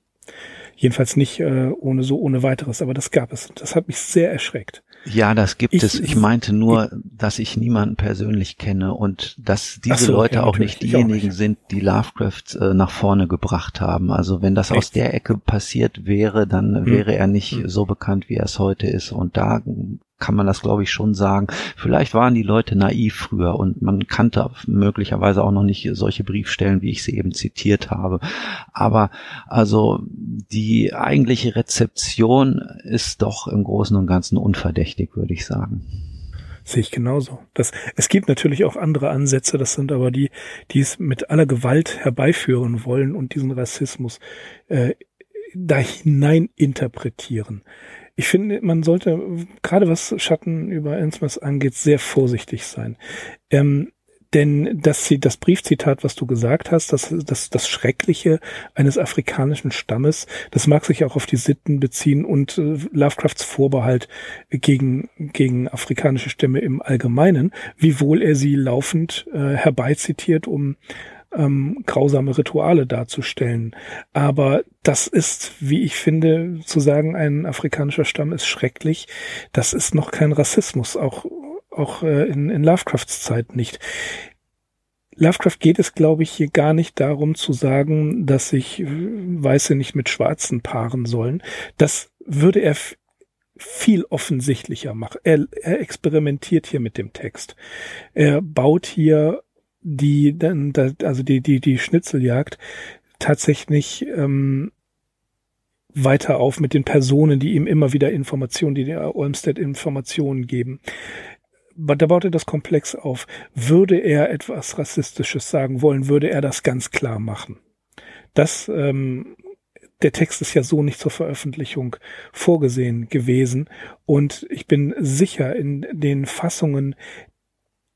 Jedenfalls nicht äh, ohne so ohne weiteres, aber das gab es. Das hat mich sehr erschreckt. Ja, das gibt ich, es. Ich meinte nur, ich, dass ich niemanden persönlich kenne und dass diese so, Leute ja, auch nicht diejenigen auch nicht. sind, die Lovecraft äh, nach vorne gebracht haben. Also wenn das Echt? aus der Ecke passiert wäre, dann hm. wäre er nicht hm. so bekannt, wie er es heute ist. Und da kann man das, glaube ich, schon sagen. Vielleicht waren die Leute naiv früher und man kannte möglicherweise auch noch nicht solche Briefstellen, wie ich sie eben zitiert habe. Aber also die eigentliche Rezeption ist doch im Großen und Ganzen unverdächtig, würde ich sagen. Sehe ich genauso. Das, es gibt natürlich auch andere Ansätze, das sind aber die, die es mit aller Gewalt herbeiführen wollen und diesen Rassismus äh, da hinein interpretieren ich finde, man sollte, gerade was Schatten über Innsmouth angeht, sehr vorsichtig sein. Ähm, denn das, das Briefzitat, was du gesagt hast, das, das, das Schreckliche eines afrikanischen Stammes, das mag sich auch auf die Sitten beziehen und äh, Lovecrafts Vorbehalt gegen, gegen afrikanische Stämme im Allgemeinen, wiewohl er sie laufend äh, herbeizitiert, um ähm, grausame Rituale darzustellen. Aber das ist, wie ich finde, zu sagen, ein afrikanischer Stamm ist schrecklich. Das ist noch kein Rassismus, auch, auch äh, in, in Lovecrafts Zeit nicht. Lovecraft geht es, glaube ich, hier gar nicht darum zu sagen, dass sich äh, Weiße nicht mit Schwarzen paaren sollen. Das würde er viel offensichtlicher machen. Er, er experimentiert hier mit dem Text. Er baut hier die dann, also die, die, die Schnitzeljagd tatsächlich ähm, weiter auf mit den Personen, die ihm immer wieder Informationen, die der Olmsted Informationen geben. Da baut er das Komplex auf. Würde er etwas Rassistisches sagen wollen, würde er das ganz klar machen. Das, ähm, der Text ist ja so nicht zur Veröffentlichung vorgesehen gewesen. Und ich bin sicher, in den Fassungen,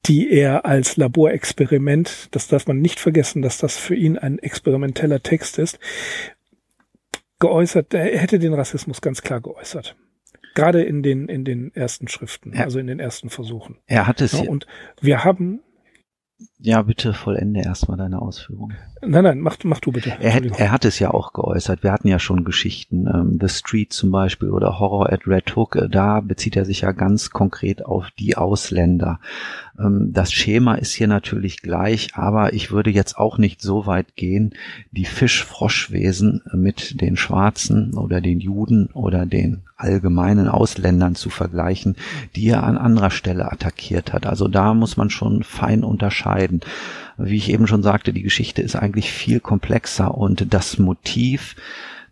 die er als Laborexperiment, das darf man nicht vergessen, dass das für ihn ein experimenteller Text ist, geäußert, er hätte den Rassismus ganz klar geäußert. Gerade in den, in den ersten Schriften, ja. also in den ersten Versuchen. Er hat es. Ja, und wir haben, ja, bitte vollende erstmal deine Ausführung. Nein, nein, mach, mach du bitte. Er, hat, er hat es ja auch geäußert. Wir hatten ja schon Geschichten, ähm, The Street zum Beispiel oder Horror at Red Hook. Äh, da bezieht er sich ja ganz konkret auf die Ausländer. Ähm, das Schema ist hier natürlich gleich, aber ich würde jetzt auch nicht so weit gehen, die Fisch-Froschwesen mit den Schwarzen oder den Juden oder den allgemeinen Ausländern zu vergleichen, die er an anderer Stelle attackiert hat. Also da muss man schon fein unterscheiden. Wie ich eben schon sagte, die Geschichte ist eigentlich viel komplexer und das Motiv,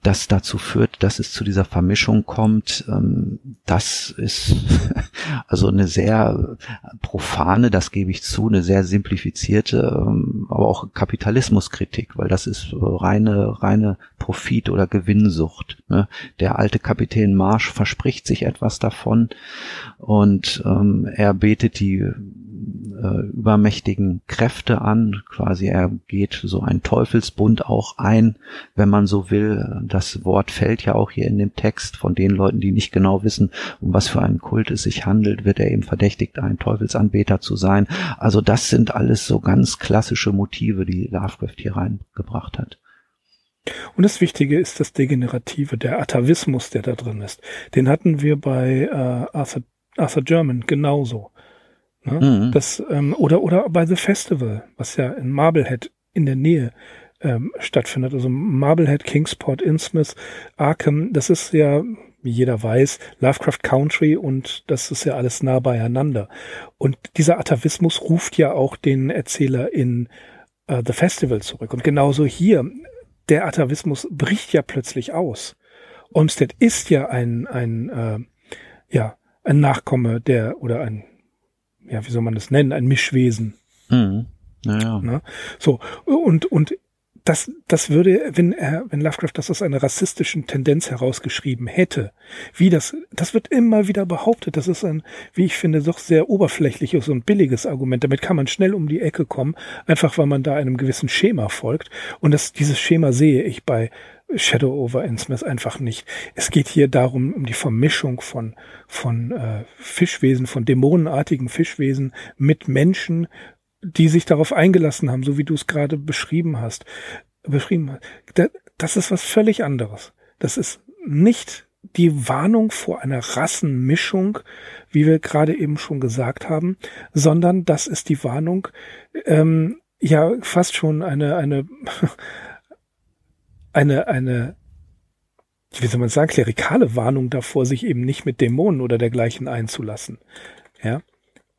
das dazu führt, dass es zu dieser Vermischung kommt, ähm, das ist also eine sehr profane, das gebe ich zu, eine sehr simplifizierte, ähm, aber auch Kapitalismuskritik, weil das ist reine, reine Profit- oder Gewinnsucht. Ne? Der alte Kapitän Marsch verspricht sich etwas davon und ähm, er betet die äh, übermächtigen Kräfte an. Quasi er geht so ein Teufelsbund auch ein, wenn man so will. Das Wort fällt ja auch hier in dem Text von den Leuten, die nicht genau wissen, um was für einen Kult es sich handelt, wird er eben verdächtigt, ein Teufelsanbeter zu sein. Also das sind alles so ganz klassische Motive, die Lovecraft hier reingebracht hat. Und das Wichtige ist das Degenerative, der Atavismus, der da drin ist. Den hatten wir bei äh, Arthur, Arthur German genauso. Ne? Mhm. Das, ähm, oder, oder bei The Festival, was ja in Marblehead in der Nähe ähm, stattfindet. Also Marblehead, Kingsport, Innsmouth, Arkham, das ist ja wie jeder weiß, Lovecraft Country und das ist ja alles nah beieinander. Und dieser Atavismus ruft ja auch den Erzähler in uh, The Festival zurück. Und genauso hier, der Atavismus bricht ja plötzlich aus. Olmsted ist ja ein, ein, äh, ja, ein Nachkomme der, oder ein, ja, wie soll man das nennen, ein Mischwesen. Mhm. Naja. Ne? So, und, und das, das würde, wenn er, wenn Lovecraft das aus einer rassistischen Tendenz herausgeschrieben hätte, wie das, das wird immer wieder behauptet, das ist ein, wie ich finde, doch sehr oberflächliches und billiges Argument. Damit kann man schnell um die Ecke kommen, einfach weil man da einem gewissen Schema folgt. Und das, dieses Schema sehe ich bei Shadow over Innsmouth einfach nicht. Es geht hier darum, um die Vermischung von, von äh, Fischwesen, von dämonenartigen Fischwesen mit Menschen, die sich darauf eingelassen haben, so wie du es gerade beschrieben hast. Beschrieben hast. Das ist was völlig anderes. Das ist nicht die Warnung vor einer Rassenmischung, wie wir gerade eben schon gesagt haben, sondern das ist die Warnung, ähm, ja, fast schon eine, eine, eine, eine, wie soll man sagen, klerikale Warnung davor, sich eben nicht mit Dämonen oder dergleichen einzulassen. Ja.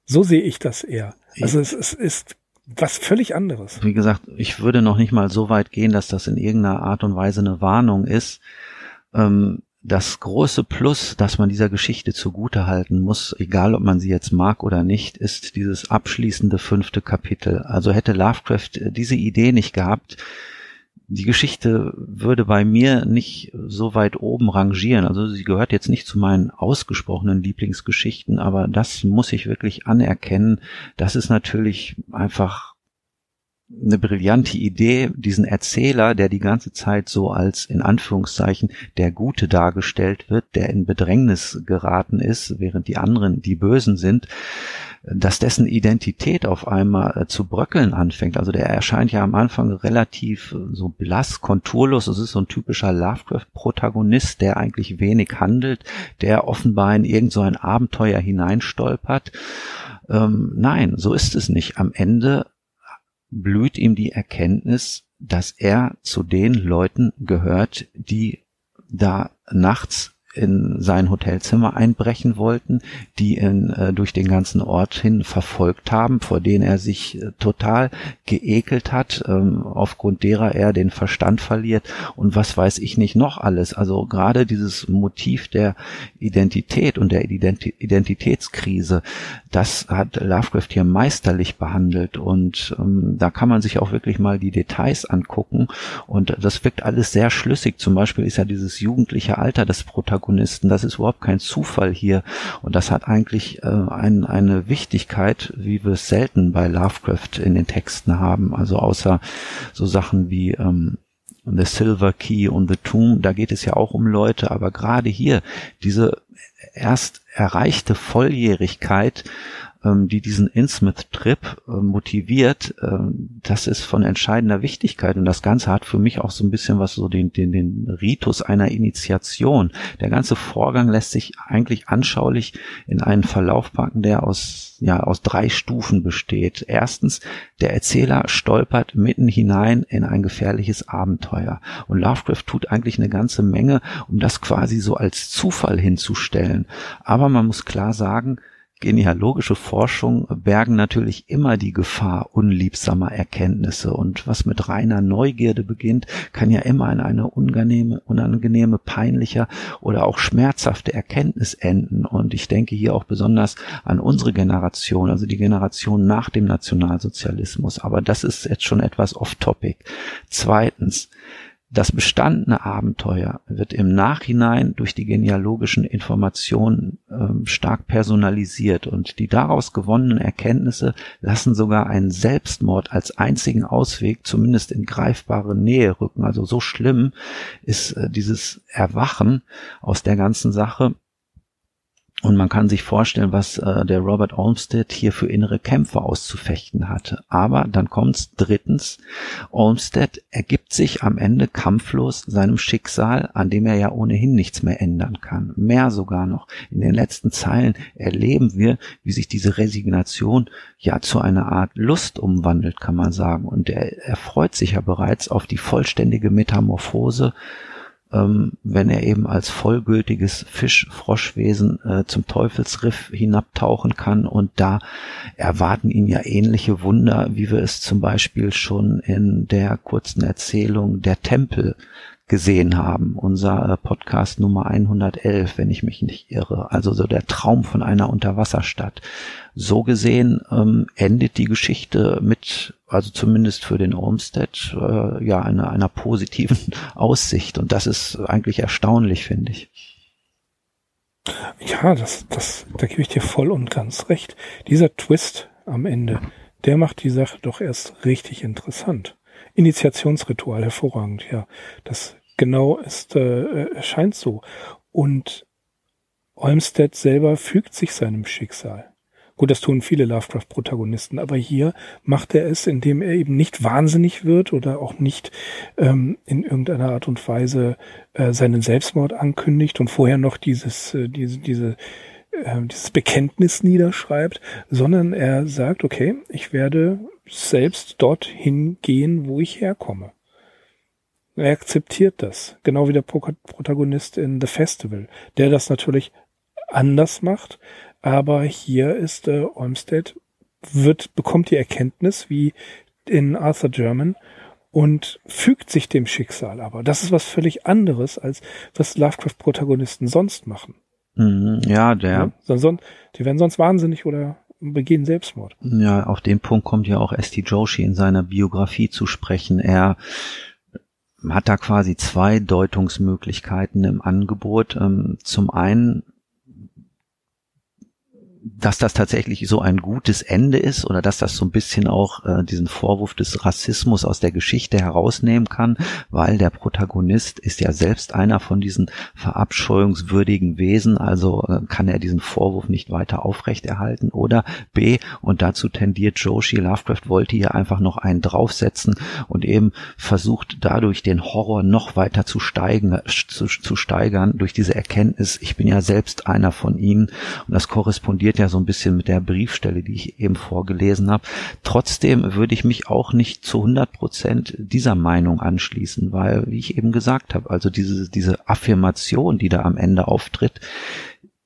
So sehe ich das eher. Also es, es ist was völlig anderes. Wie gesagt, ich würde noch nicht mal so weit gehen, dass das in irgendeiner Art und Weise eine Warnung ist. Ähm, das große Plus, das man dieser Geschichte zugute halten muss, egal ob man sie jetzt mag oder nicht, ist dieses abschließende fünfte Kapitel. Also hätte Lovecraft diese Idee nicht gehabt, die Geschichte würde bei mir nicht so weit oben rangieren. Also sie gehört jetzt nicht zu meinen ausgesprochenen Lieblingsgeschichten, aber das muss ich wirklich anerkennen. Das ist natürlich einfach eine brillante Idee, diesen Erzähler, der die ganze Zeit so als in Anführungszeichen der Gute dargestellt wird, der in Bedrängnis geraten ist, während die anderen die Bösen sind, dass dessen Identität auf einmal äh, zu bröckeln anfängt. Also der erscheint ja am Anfang relativ äh, so blass, konturlos. Es ist so ein typischer Lovecraft-Protagonist, der eigentlich wenig handelt, der offenbar in irgend so Abenteuer hineinstolpert. Ähm, nein, so ist es nicht. Am Ende blüht ihm die Erkenntnis, dass er zu den Leuten gehört, die da nachts in sein Hotelzimmer einbrechen wollten, die ihn äh, durch den ganzen Ort hin verfolgt haben, vor denen er sich äh, total geekelt hat, ähm, aufgrund derer er den Verstand verliert und was weiß ich nicht noch alles. Also gerade dieses Motiv der Identität und der Ident Identitätskrise, das hat Lovecraft hier meisterlich behandelt und ähm, da kann man sich auch wirklich mal die Details angucken und das wirkt alles sehr schlüssig. Zum Beispiel ist ja dieses jugendliche Alter des Protagonisten Protagonisten. Das ist überhaupt kein Zufall hier. Und das hat eigentlich äh, ein, eine Wichtigkeit, wie wir es selten bei Lovecraft in den Texten haben. Also außer so Sachen wie ähm, The Silver Key und The Tomb, da geht es ja auch um Leute, aber gerade hier diese erst erreichte Volljährigkeit ähm, die diesen Innsmouth-Trip äh, motiviert, äh, das ist von entscheidender Wichtigkeit. Und das Ganze hat für mich auch so ein bisschen was so den, den, den Ritus einer Initiation. Der ganze Vorgang lässt sich eigentlich anschaulich in einen Verlauf packen, der aus, ja, aus drei Stufen besteht. Erstens, der Erzähler stolpert mitten hinein in ein gefährliches Abenteuer. Und Lovecraft tut eigentlich eine ganze Menge, um das quasi so als Zufall hinzustellen. Aber man muss klar sagen, genealogische Forschung bergen natürlich immer die Gefahr unliebsamer Erkenntnisse. Und was mit reiner Neugierde beginnt, kann ja immer in eine unangenehme, unangenehme, peinlicher oder auch schmerzhafte Erkenntnis enden. Und ich denke hier auch besonders an unsere Generation, also die Generation nach dem Nationalsozialismus, aber das ist jetzt schon etwas off-topic. Zweitens, das bestandene Abenteuer wird im Nachhinein durch die genealogischen Informationen äh, stark personalisiert und die daraus gewonnenen Erkenntnisse lassen sogar einen Selbstmord als einzigen Ausweg zumindest in greifbare Nähe rücken. Also so schlimm ist äh, dieses Erwachen aus der ganzen Sache, und man kann sich vorstellen, was äh, der Robert Olmsted hier für innere Kämpfe auszufechten hatte. Aber dann kommt's drittens. Olmsted ergibt sich am Ende kampflos seinem Schicksal, an dem er ja ohnehin nichts mehr ändern kann. Mehr sogar noch. In den letzten Zeilen erleben wir, wie sich diese Resignation ja zu einer Art Lust umwandelt, kann man sagen. Und er, er freut sich ja bereits auf die vollständige Metamorphose ähm, wenn er eben als vollgültiges Fisch-Froschwesen äh, zum Teufelsriff hinabtauchen kann und da erwarten ihn ja ähnliche Wunder, wie wir es zum Beispiel schon in der kurzen Erzählung Der Tempel gesehen haben. Unser äh, Podcast Nummer 111, wenn ich mich nicht irre. Also so der Traum von einer Unterwasserstadt. So gesehen ähm, endet die Geschichte mit, also zumindest für den Olmsted, äh, ja, einer, einer positiven Aussicht. Und das ist eigentlich erstaunlich, finde ich. Ja, das, das, da gebe ich dir voll und ganz recht. Dieser Twist am Ende, der macht die Sache doch erst richtig interessant. Initiationsritual hervorragend, ja. Das genau ist, äh, erscheint so. Und Olmsted selber fügt sich seinem Schicksal. Gut, das tun viele Lovecraft-Protagonisten, aber hier macht er es, indem er eben nicht wahnsinnig wird oder auch nicht ähm, in irgendeiner Art und Weise äh, seinen Selbstmord ankündigt und vorher noch dieses, äh, diese, diese, äh, dieses Bekenntnis niederschreibt, sondern er sagt, okay, ich werde selbst dorthin gehen, wo ich herkomme. Er akzeptiert das, genau wie der Protagonist in The Festival, der das natürlich anders macht, aber hier ist äh, Olmsted wird bekommt die Erkenntnis wie in Arthur German und fügt sich dem Schicksal aber. Das ist was völlig anderes als was Lovecraft Protagonisten sonst machen. Mhm, ja, der. Ja, sonst, die werden sonst wahnsinnig oder begehen Selbstmord. Ja, auf den Punkt kommt ja auch S.T. Joshi in seiner Biografie zu sprechen. Er hat da quasi zwei Deutungsmöglichkeiten im Angebot. Ähm, zum einen dass das tatsächlich so ein gutes Ende ist oder dass das so ein bisschen auch äh, diesen Vorwurf des Rassismus aus der Geschichte herausnehmen kann, weil der Protagonist ist ja selbst einer von diesen verabscheuungswürdigen Wesen, also äh, kann er diesen Vorwurf nicht weiter aufrechterhalten? Oder B, und dazu tendiert Joshi, Lovecraft wollte hier einfach noch einen draufsetzen und eben versucht dadurch den Horror noch weiter zu steigen, zu, zu steigern durch diese Erkenntnis, ich bin ja selbst einer von ihnen. Und das korrespondiert korrespondiert ja so ein bisschen mit der Briefstelle, die ich eben vorgelesen habe. Trotzdem würde ich mich auch nicht zu 100 Prozent dieser Meinung anschließen, weil, wie ich eben gesagt habe, also diese, diese Affirmation, die da am Ende auftritt,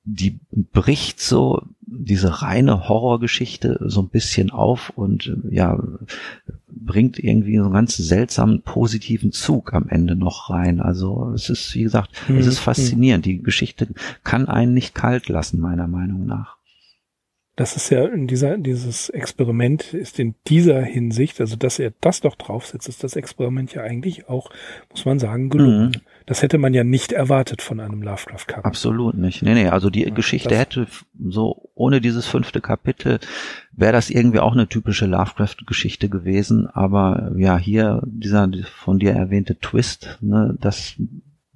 die bricht so diese reine Horrorgeschichte so ein bisschen auf und ja bringt irgendwie so einen ganz seltsamen positiven Zug am Ende noch rein. Also es ist wie gesagt, hm, es ist faszinierend. Die Geschichte kann einen nicht kalt lassen meiner Meinung nach das ist ja in dieser, dieses Experiment ist in dieser Hinsicht, also dass er das doch draufsetzt, ist das Experiment ja eigentlich auch, muss man sagen, gelungen. Mhm. Das hätte man ja nicht erwartet von einem Lovecraft-Cover. Absolut nicht. Nee, nee, also die ja, Geschichte hätte so, ohne dieses fünfte Kapitel, wäre das irgendwie auch eine typische Lovecraft-Geschichte gewesen. Aber ja, hier dieser von dir erwähnte Twist, ne, das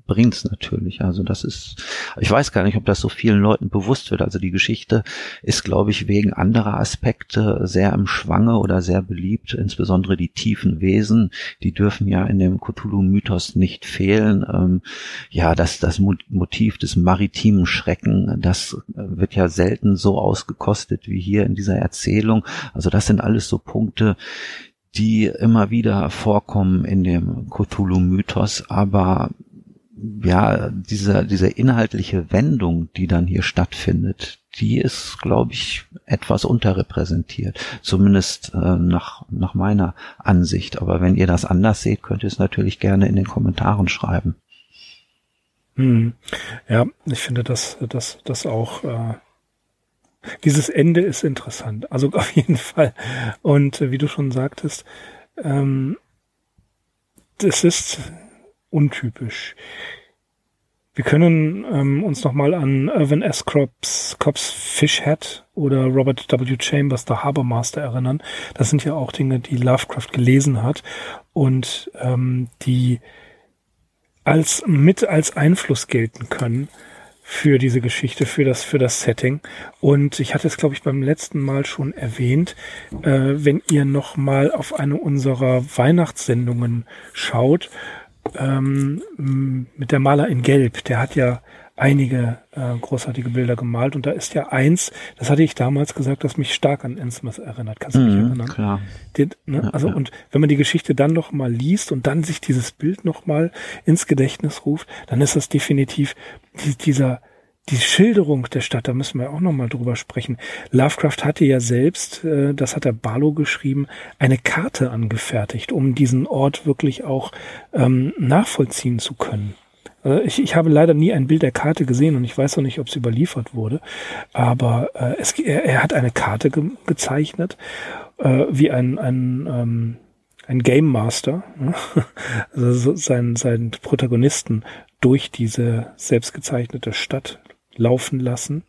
bringt's natürlich. Also das ist, ich weiß gar nicht, ob das so vielen Leuten bewusst wird. Also die Geschichte ist, glaube ich, wegen anderer Aspekte sehr im Schwange oder sehr beliebt. Insbesondere die tiefen Wesen, die dürfen ja in dem Cthulhu-Mythos nicht fehlen. Ähm, ja, das, das Motiv des maritimen Schrecken, das wird ja selten so ausgekostet wie hier in dieser Erzählung. Also das sind alles so Punkte, die immer wieder vorkommen in dem Cthulhu-Mythos, aber ja, diese, diese inhaltliche Wendung, die dann hier stattfindet, die ist, glaube ich, etwas unterrepräsentiert. Zumindest äh, nach, nach meiner Ansicht. Aber wenn ihr das anders seht, könnt ihr es natürlich gerne in den Kommentaren schreiben. Hm. Ja, ich finde das, das, das auch, äh, dieses Ende ist interessant. Also auf jeden Fall. Und äh, wie du schon sagtest, ähm, das ist untypisch. Wir können ähm, uns nochmal an Irvin S. Cobbs, Cobbs Fishhead oder Robert W. Chambers, The Harbor Master erinnern. Das sind ja auch Dinge, die Lovecraft gelesen hat und ähm, die als mit als Einfluss gelten können für diese Geschichte, für das, für das Setting. Und ich hatte es, glaube ich, beim letzten Mal schon erwähnt, äh, wenn ihr noch mal auf eine unserer Weihnachtssendungen schaut, ähm, mit der Maler in Gelb, der hat ja einige äh, großartige Bilder gemalt und da ist ja eins, das hatte ich damals gesagt, das mich stark an Innsmouth erinnert. Kannst du mich mhm, erinnern? Klar. Den, ne? ja, also ja. und wenn man die Geschichte dann noch mal liest und dann sich dieses Bild noch mal ins Gedächtnis ruft, dann ist das definitiv die, dieser die Schilderung der Stadt, da müssen wir auch noch mal drüber sprechen. Lovecraft hatte ja selbst, äh, das hat der Barlow geschrieben, eine Karte angefertigt, um diesen Ort wirklich auch ähm, nachvollziehen zu können. Äh, ich, ich habe leider nie ein Bild der Karte gesehen und ich weiß auch nicht, ob es überliefert wurde. Aber äh, es, er, er hat eine Karte ge gezeichnet, äh, wie ein, ein, ähm, ein Game Master, ne? also sein, sein Protagonisten durch diese selbstgezeichnete Stadt laufen lassen.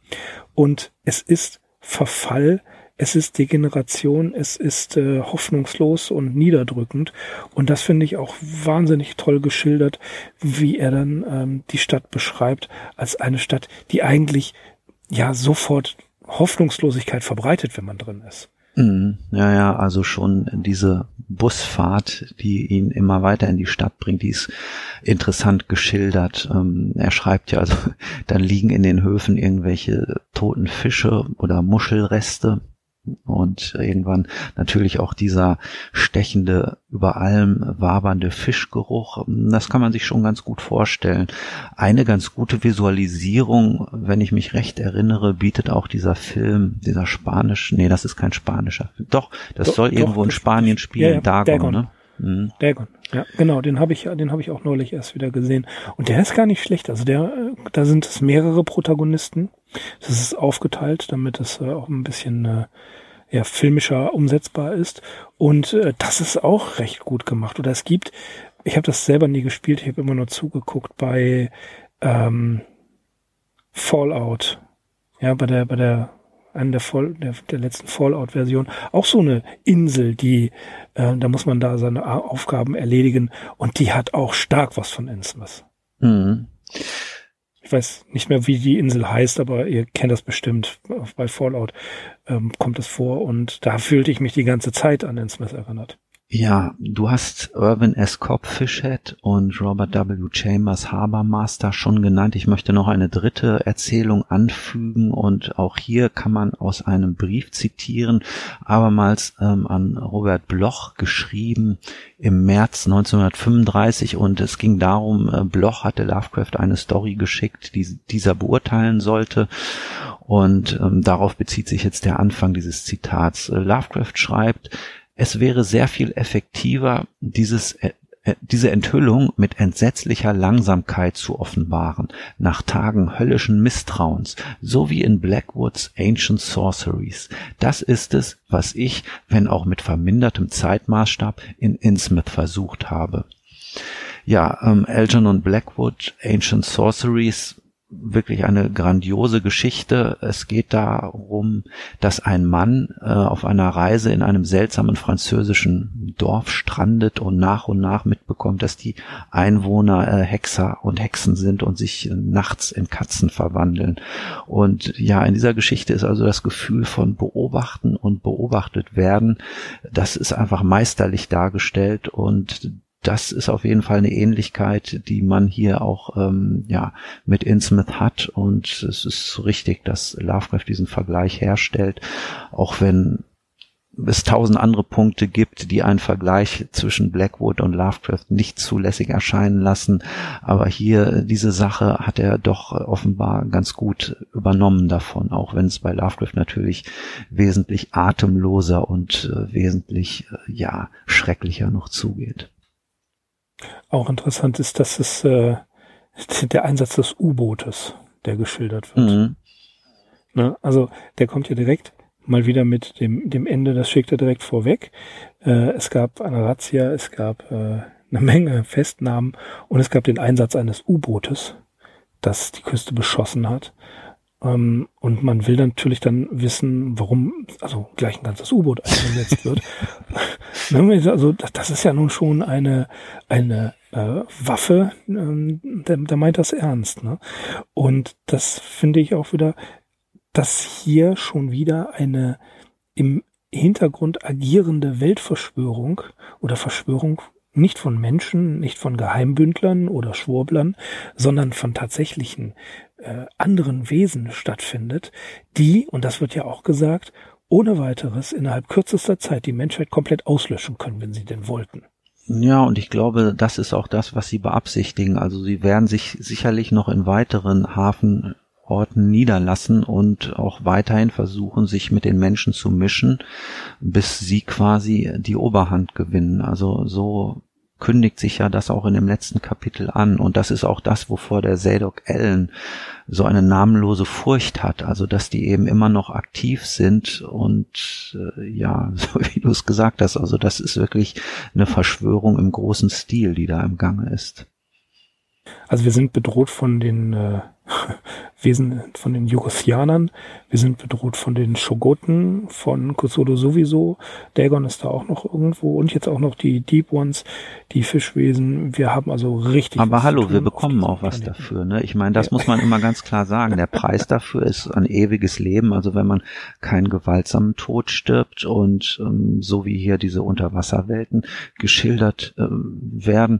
Und es ist Verfall es ist Degeneration, es ist äh, hoffnungslos und niederdrückend. Und das finde ich auch wahnsinnig toll geschildert, wie er dann ähm, die Stadt beschreibt, als eine Stadt, die eigentlich ja sofort Hoffnungslosigkeit verbreitet, wenn man drin ist. Mhm. Ja, ja, also schon diese Busfahrt, die ihn immer weiter in die Stadt bringt, die ist interessant geschildert. Ähm, er schreibt ja, also dann liegen in den Höfen irgendwelche toten Fische oder Muschelreste und irgendwann natürlich auch dieser stechende, über allem wabernde Fischgeruch. Das kann man sich schon ganz gut vorstellen. Eine ganz gute Visualisierung, wenn ich mich recht erinnere, bietet auch dieser Film, dieser spanisch, nee, das ist kein spanischer Film. Doch, das doch, soll doch, irgendwo in Spanien spielen, ja, ja, Dagon, Dagon, ne? Mhm. Dagon. Ja, genau, den habe ich, den habe ich auch neulich erst wieder gesehen. Und der ist gar nicht schlecht. Also der, da sind es mehrere Protagonisten. Das ist aufgeteilt, damit es äh, auch ein bisschen äh, ja, filmischer umsetzbar ist. Und äh, das ist auch recht gut gemacht. Oder es gibt, ich habe das selber nie gespielt, ich habe immer nur zugeguckt bei ähm, Fallout. Ja, bei der, bei der einen der, Voll, der, der letzten Fallout-Version, auch so eine Insel, die, äh, da muss man da seine Aufgaben erledigen und die hat auch stark was von Innsmouth. Mhm. Ich weiß nicht mehr, wie die Insel heißt, aber ihr kennt das bestimmt. Bei Fallout ähm, kommt es vor und da fühlte ich mich die ganze Zeit an Innsmouth erinnert. Ja, du hast Irvin S. Cobb Fishhead und Robert W. Chambers Harbor Master schon genannt. Ich möchte noch eine dritte Erzählung anfügen und auch hier kann man aus einem Brief zitieren, abermals ähm, an Robert Bloch geschrieben im März 1935 und es ging darum, äh, Bloch hatte Lovecraft eine Story geschickt, die dieser beurteilen sollte und ähm, darauf bezieht sich jetzt der Anfang dieses Zitats. Äh, Lovecraft schreibt, es wäre sehr viel effektiver, dieses äh, äh, diese Enthüllung mit entsetzlicher Langsamkeit zu offenbaren, nach Tagen höllischen Misstrauens, so wie in Blackwoods Ancient Sorceries. Das ist es, was ich, wenn auch mit vermindertem Zeitmaßstab, in Innsmouth versucht habe. Ja, ähm, Algernon Blackwood, Ancient Sorceries, wirklich eine grandiose Geschichte. Es geht darum, dass ein Mann äh, auf einer Reise in einem seltsamen französischen Dorf strandet und nach und nach mitbekommt, dass die Einwohner äh, Hexer und Hexen sind und sich äh, nachts in Katzen verwandeln. Und ja, in dieser Geschichte ist also das Gefühl von beobachten und beobachtet werden, das ist einfach meisterlich dargestellt und das ist auf jeden Fall eine Ähnlichkeit, die man hier auch ähm, ja mit Innsmouth hat und es ist richtig, dass Lovecraft diesen Vergleich herstellt, auch wenn es tausend andere Punkte gibt, die einen Vergleich zwischen Blackwood und Lovecraft nicht zulässig erscheinen lassen. Aber hier diese Sache hat er doch offenbar ganz gut übernommen davon, auch wenn es bei Lovecraft natürlich wesentlich atemloser und äh, wesentlich äh, ja schrecklicher noch zugeht. Auch interessant ist, dass es äh, der Einsatz des U-Bootes, der geschildert wird. Mhm. Ne? Also der kommt ja direkt mal wieder mit dem, dem Ende, das schickt er direkt vorweg. Äh, es gab eine Razzia, es gab äh, eine Menge Festnahmen und es gab den Einsatz eines U-Bootes, das die Küste beschossen hat. Ähm, und man will natürlich dann wissen, warum also gleich ein ganzes U-Boot eingesetzt wird. Ne, also das ist ja nun schon eine, eine äh, Waffe, ähm, der, der meint das ernst. Ne? Und das finde ich auch wieder, dass hier schon wieder eine im Hintergrund agierende Weltverschwörung oder Verschwörung nicht von Menschen, nicht von Geheimbündlern oder Schwurblern, sondern von tatsächlichen äh, anderen Wesen stattfindet, die, und das wird ja auch gesagt, ohne weiteres innerhalb kürzester Zeit die Menschheit komplett auslöschen können, wenn sie denn wollten. Ja, und ich glaube, das ist auch das, was sie beabsichtigen. Also sie werden sich sicherlich noch in weiteren Hafenorten niederlassen und auch weiterhin versuchen, sich mit den Menschen zu mischen, bis sie quasi die Oberhand gewinnen. Also so kündigt sich ja das auch in dem letzten Kapitel an. Und das ist auch das, wovor der Zadok Allen so eine namenlose Furcht hat. Also, dass die eben immer noch aktiv sind und äh, ja, so wie du es gesagt hast, also das ist wirklich eine Verschwörung im großen Stil, die da im Gange ist. Also wir sind bedroht von den äh, Wesen von den Jugoslanern. Wir sind bedroht von den Shogoten, von Kosodo sowieso. Dagon ist da auch noch irgendwo und jetzt auch noch die Deep Ones, die Fischwesen. Wir haben also richtig. Aber hallo, wir bekommen auch was Planeten. dafür. Ne? Ich meine, das ja. muss man immer ganz klar sagen. Der Preis dafür ist ein ewiges Leben. Also wenn man keinen gewaltsamen Tod stirbt und ähm, so wie hier diese Unterwasserwelten geschildert äh, werden,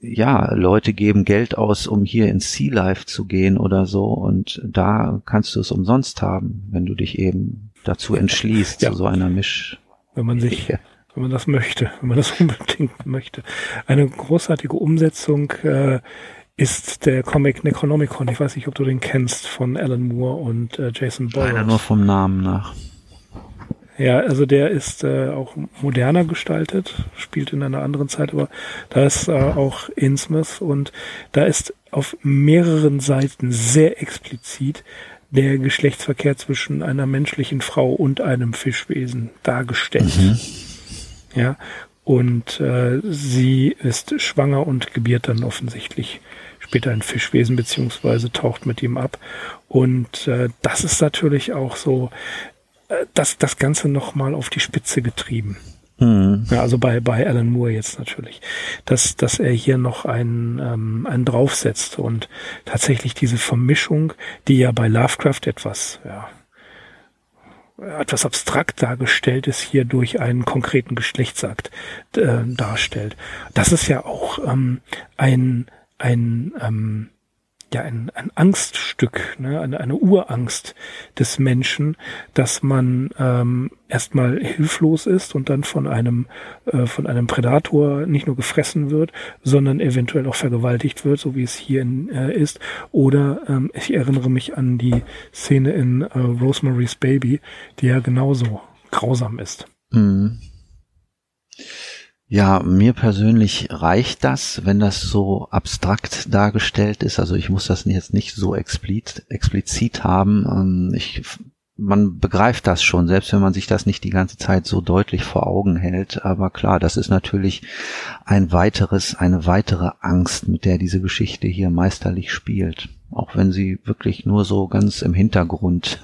ja, Leute geben Geld aus, um hier ins Sea Life zu gehen oder so und da kannst du es umsonst haben, wenn du dich eben dazu entschließt, ja. zu so einer Misch. Wenn man sich, ja. wenn man das möchte, wenn man das unbedingt möchte. Eine großartige Umsetzung äh, ist der Comic Necronomicon. Ich weiß nicht, ob du den kennst von Alan Moore und äh, Jason Boyle. Leider nur vom Namen nach. Ja, also der ist äh, auch moderner gestaltet, spielt in einer anderen Zeit, aber da ist äh, auch Innsmouth und da ist auf mehreren Seiten sehr explizit der Geschlechtsverkehr zwischen einer menschlichen Frau und einem Fischwesen dargestellt. Mhm. Ja, und äh, sie ist schwanger und gebiert dann offensichtlich später ein Fischwesen beziehungsweise taucht mit ihm ab. Und äh, das ist natürlich auch so das, das Ganze nochmal auf die Spitze getrieben. Mhm. Ja, also bei, bei Alan Moore jetzt natürlich, dass, dass er hier noch einen, ähm, einen draufsetzt und tatsächlich diese Vermischung, die ja bei Lovecraft etwas, ja, etwas abstrakt dargestellt ist, hier durch einen konkreten Geschlechtsakt äh, darstellt. Das ist ja auch ähm, ein, ein ähm, ja ein, ein Angststück, ne? eine, eine Urangst des Menschen, dass man ähm, erstmal hilflos ist und dann von einem äh, von einem Prädator nicht nur gefressen wird, sondern eventuell auch vergewaltigt wird, so wie es hier in, äh, ist. Oder ähm, ich erinnere mich an die Szene in äh, Rosemary's Baby, die ja genauso grausam ist. Mhm. Ja, mir persönlich reicht das, wenn das so abstrakt dargestellt ist. Also ich muss das jetzt nicht so explizit, explizit haben. Ähm, ich, man begreift das schon, selbst wenn man sich das nicht die ganze Zeit so deutlich vor Augen hält. Aber klar, das ist natürlich ein weiteres, eine weitere Angst, mit der diese Geschichte hier meisterlich spielt auch wenn sie wirklich nur so ganz im Hintergrund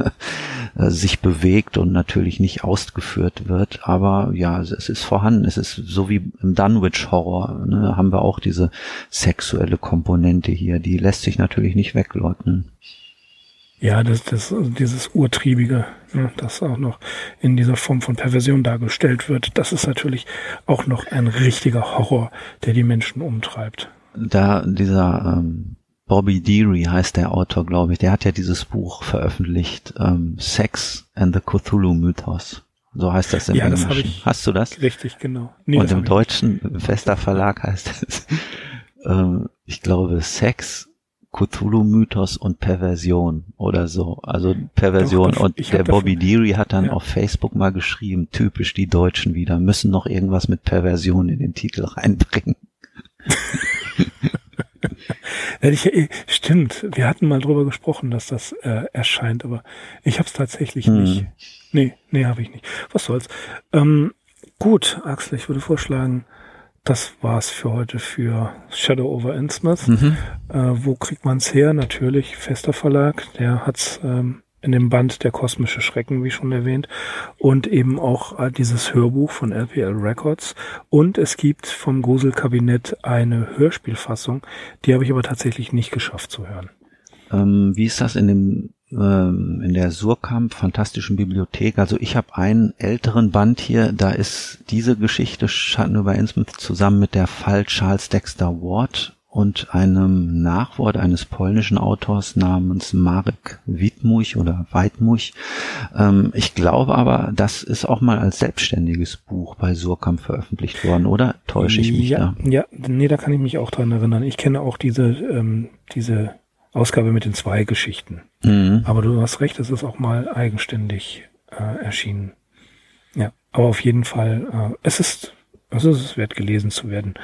äh, sich bewegt und natürlich nicht ausgeführt wird. Aber ja, es ist vorhanden. Es ist so wie im Dunwich Horror. Ne, haben wir auch diese sexuelle Komponente hier. Die lässt sich natürlich nicht wegleugnen. Ja, das, das, dieses Urtriebige, ne, das auch noch in dieser Form von Perversion dargestellt wird, das ist natürlich auch noch ein richtiger Horror, der die Menschen umtreibt. Da dieser ähm, Bobby Deary heißt der Autor, glaube ich. Der hat ja dieses Buch veröffentlicht, ähm, Sex and the Cthulhu Mythos. So heißt das im ja, Englischen. Das ich Hast du das? Richtig, genau. Nee, Und im Deutschen, im Fester Verlag heißt es, ähm, ich glaube, Sex, Cthulhu-Mythos und Perversion oder so. Also Perversion. Doch, und der Bobby Deary hat dann ja. auf Facebook mal geschrieben, typisch die Deutschen wieder, müssen noch irgendwas mit Perversion in den Titel reinbringen. ich, äh, stimmt, wir hatten mal drüber gesprochen, dass das äh, erscheint, aber ich habe es tatsächlich hm. nicht. Nee, nee, habe ich nicht. Was soll's. Ähm, gut, Axel, ich würde vorschlagen, das war's für heute für Shadow over Innsmouth. Mhm. Äh, wo kriegt man's her? Natürlich Fester Verlag, der hat's ähm, in dem Band Der kosmische Schrecken, wie schon erwähnt, und eben auch äh, dieses Hörbuch von LPL Records. Und es gibt vom Gruselkabinett eine Hörspielfassung, die habe ich aber tatsächlich nicht geschafft zu hören. Ähm, wie ist das in dem ähm, in der Surkamp Fantastischen Bibliothek? Also ich habe einen älteren Band hier, da ist diese Geschichte Schatten über Innsmouth zusammen mit der Fall Charles Dexter Ward und einem Nachwort eines polnischen Autors namens Marek Witmuch oder Weitmuch. Ähm, ich glaube aber, das ist auch mal als selbstständiges Buch bei Surkamp veröffentlicht worden, oder? Täusche ich mich ja, da? Ja, nee, da kann ich mich auch dran erinnern. Ich kenne auch diese, ähm, diese Ausgabe mit den zwei Geschichten. Mhm. Aber du hast recht, es ist auch mal eigenständig äh, erschienen. Ja, aber auf jeden Fall, äh, es ist, also es ist wert gelesen zu werden.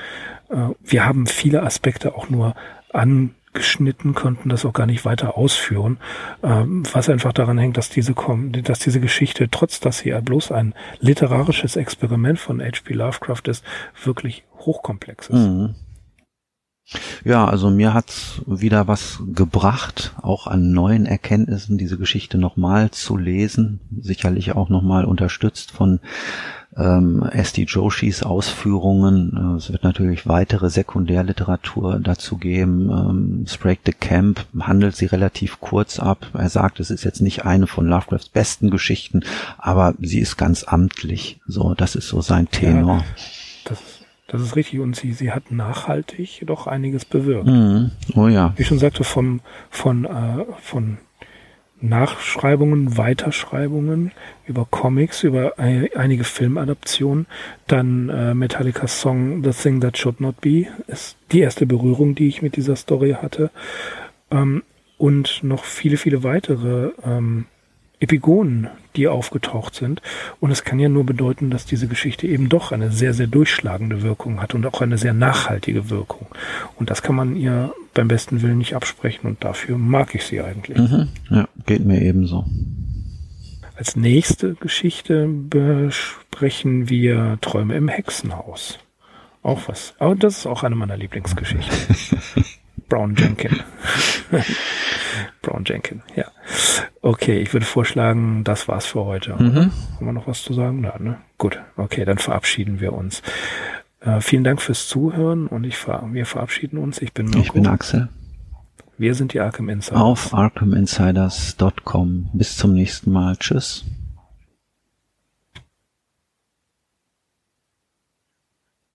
Äh, wir haben viele Aspekte auch nur angeschnitten, konnten das auch gar nicht weiter ausführen, ähm, was einfach daran hängt, dass diese, dass diese Geschichte, trotz dass sie bloß ein literarisches Experiment von H.P. Lovecraft ist, wirklich hochkomplex ist. Mhm. Ja, also mir hat's wieder was gebracht, auch an neuen Erkenntnissen diese Geschichte nochmal zu lesen. Sicherlich auch nochmal unterstützt von ähm, S.D. Joshis Ausführungen. Äh, es wird natürlich weitere Sekundärliteratur dazu geben. Ähm, Sprague the Camp handelt sie relativ kurz ab. Er sagt, es ist jetzt nicht eine von Lovecrafts besten Geschichten, aber sie ist ganz amtlich. So, das ist so sein Tenor. Ja, das ist richtig und sie, sie hat nachhaltig doch einiges bewirkt. Mhm. Oh ja. Wie ich schon sagte, von, von, äh, von Nachschreibungen, Weiterschreibungen über Comics, über ein, einige Filmadaptionen, dann äh, Metallica's Song The Thing That Should Not Be ist die erste Berührung, die ich mit dieser Story hatte. Ähm, und noch viele, viele weitere ähm, Epigonen, die aufgetaucht sind. Und es kann ja nur bedeuten, dass diese Geschichte eben doch eine sehr, sehr durchschlagende Wirkung hat und auch eine sehr nachhaltige Wirkung. Und das kann man ihr beim besten Willen nicht absprechen und dafür mag ich sie eigentlich. Mhm. Ja, geht mir ebenso. Als nächste Geschichte besprechen wir Träume im Hexenhaus. Auch was. Aber das ist auch eine meiner Lieblingsgeschichten. Brown Jenkin. Brown Jenkin, ja. Okay, ich würde vorschlagen, das war's für heute. Mhm. Haben wir noch was zu sagen? Ja, ne? Gut, okay, dann verabschieden wir uns. Äh, vielen Dank fürs Zuhören und ich ver wir verabschieden uns. Ich bin Mirko. Ich bin Axel. Wir sind die Arkham Insiders. Auf arkhaminsiders.com. Bis zum nächsten Mal. Tschüss.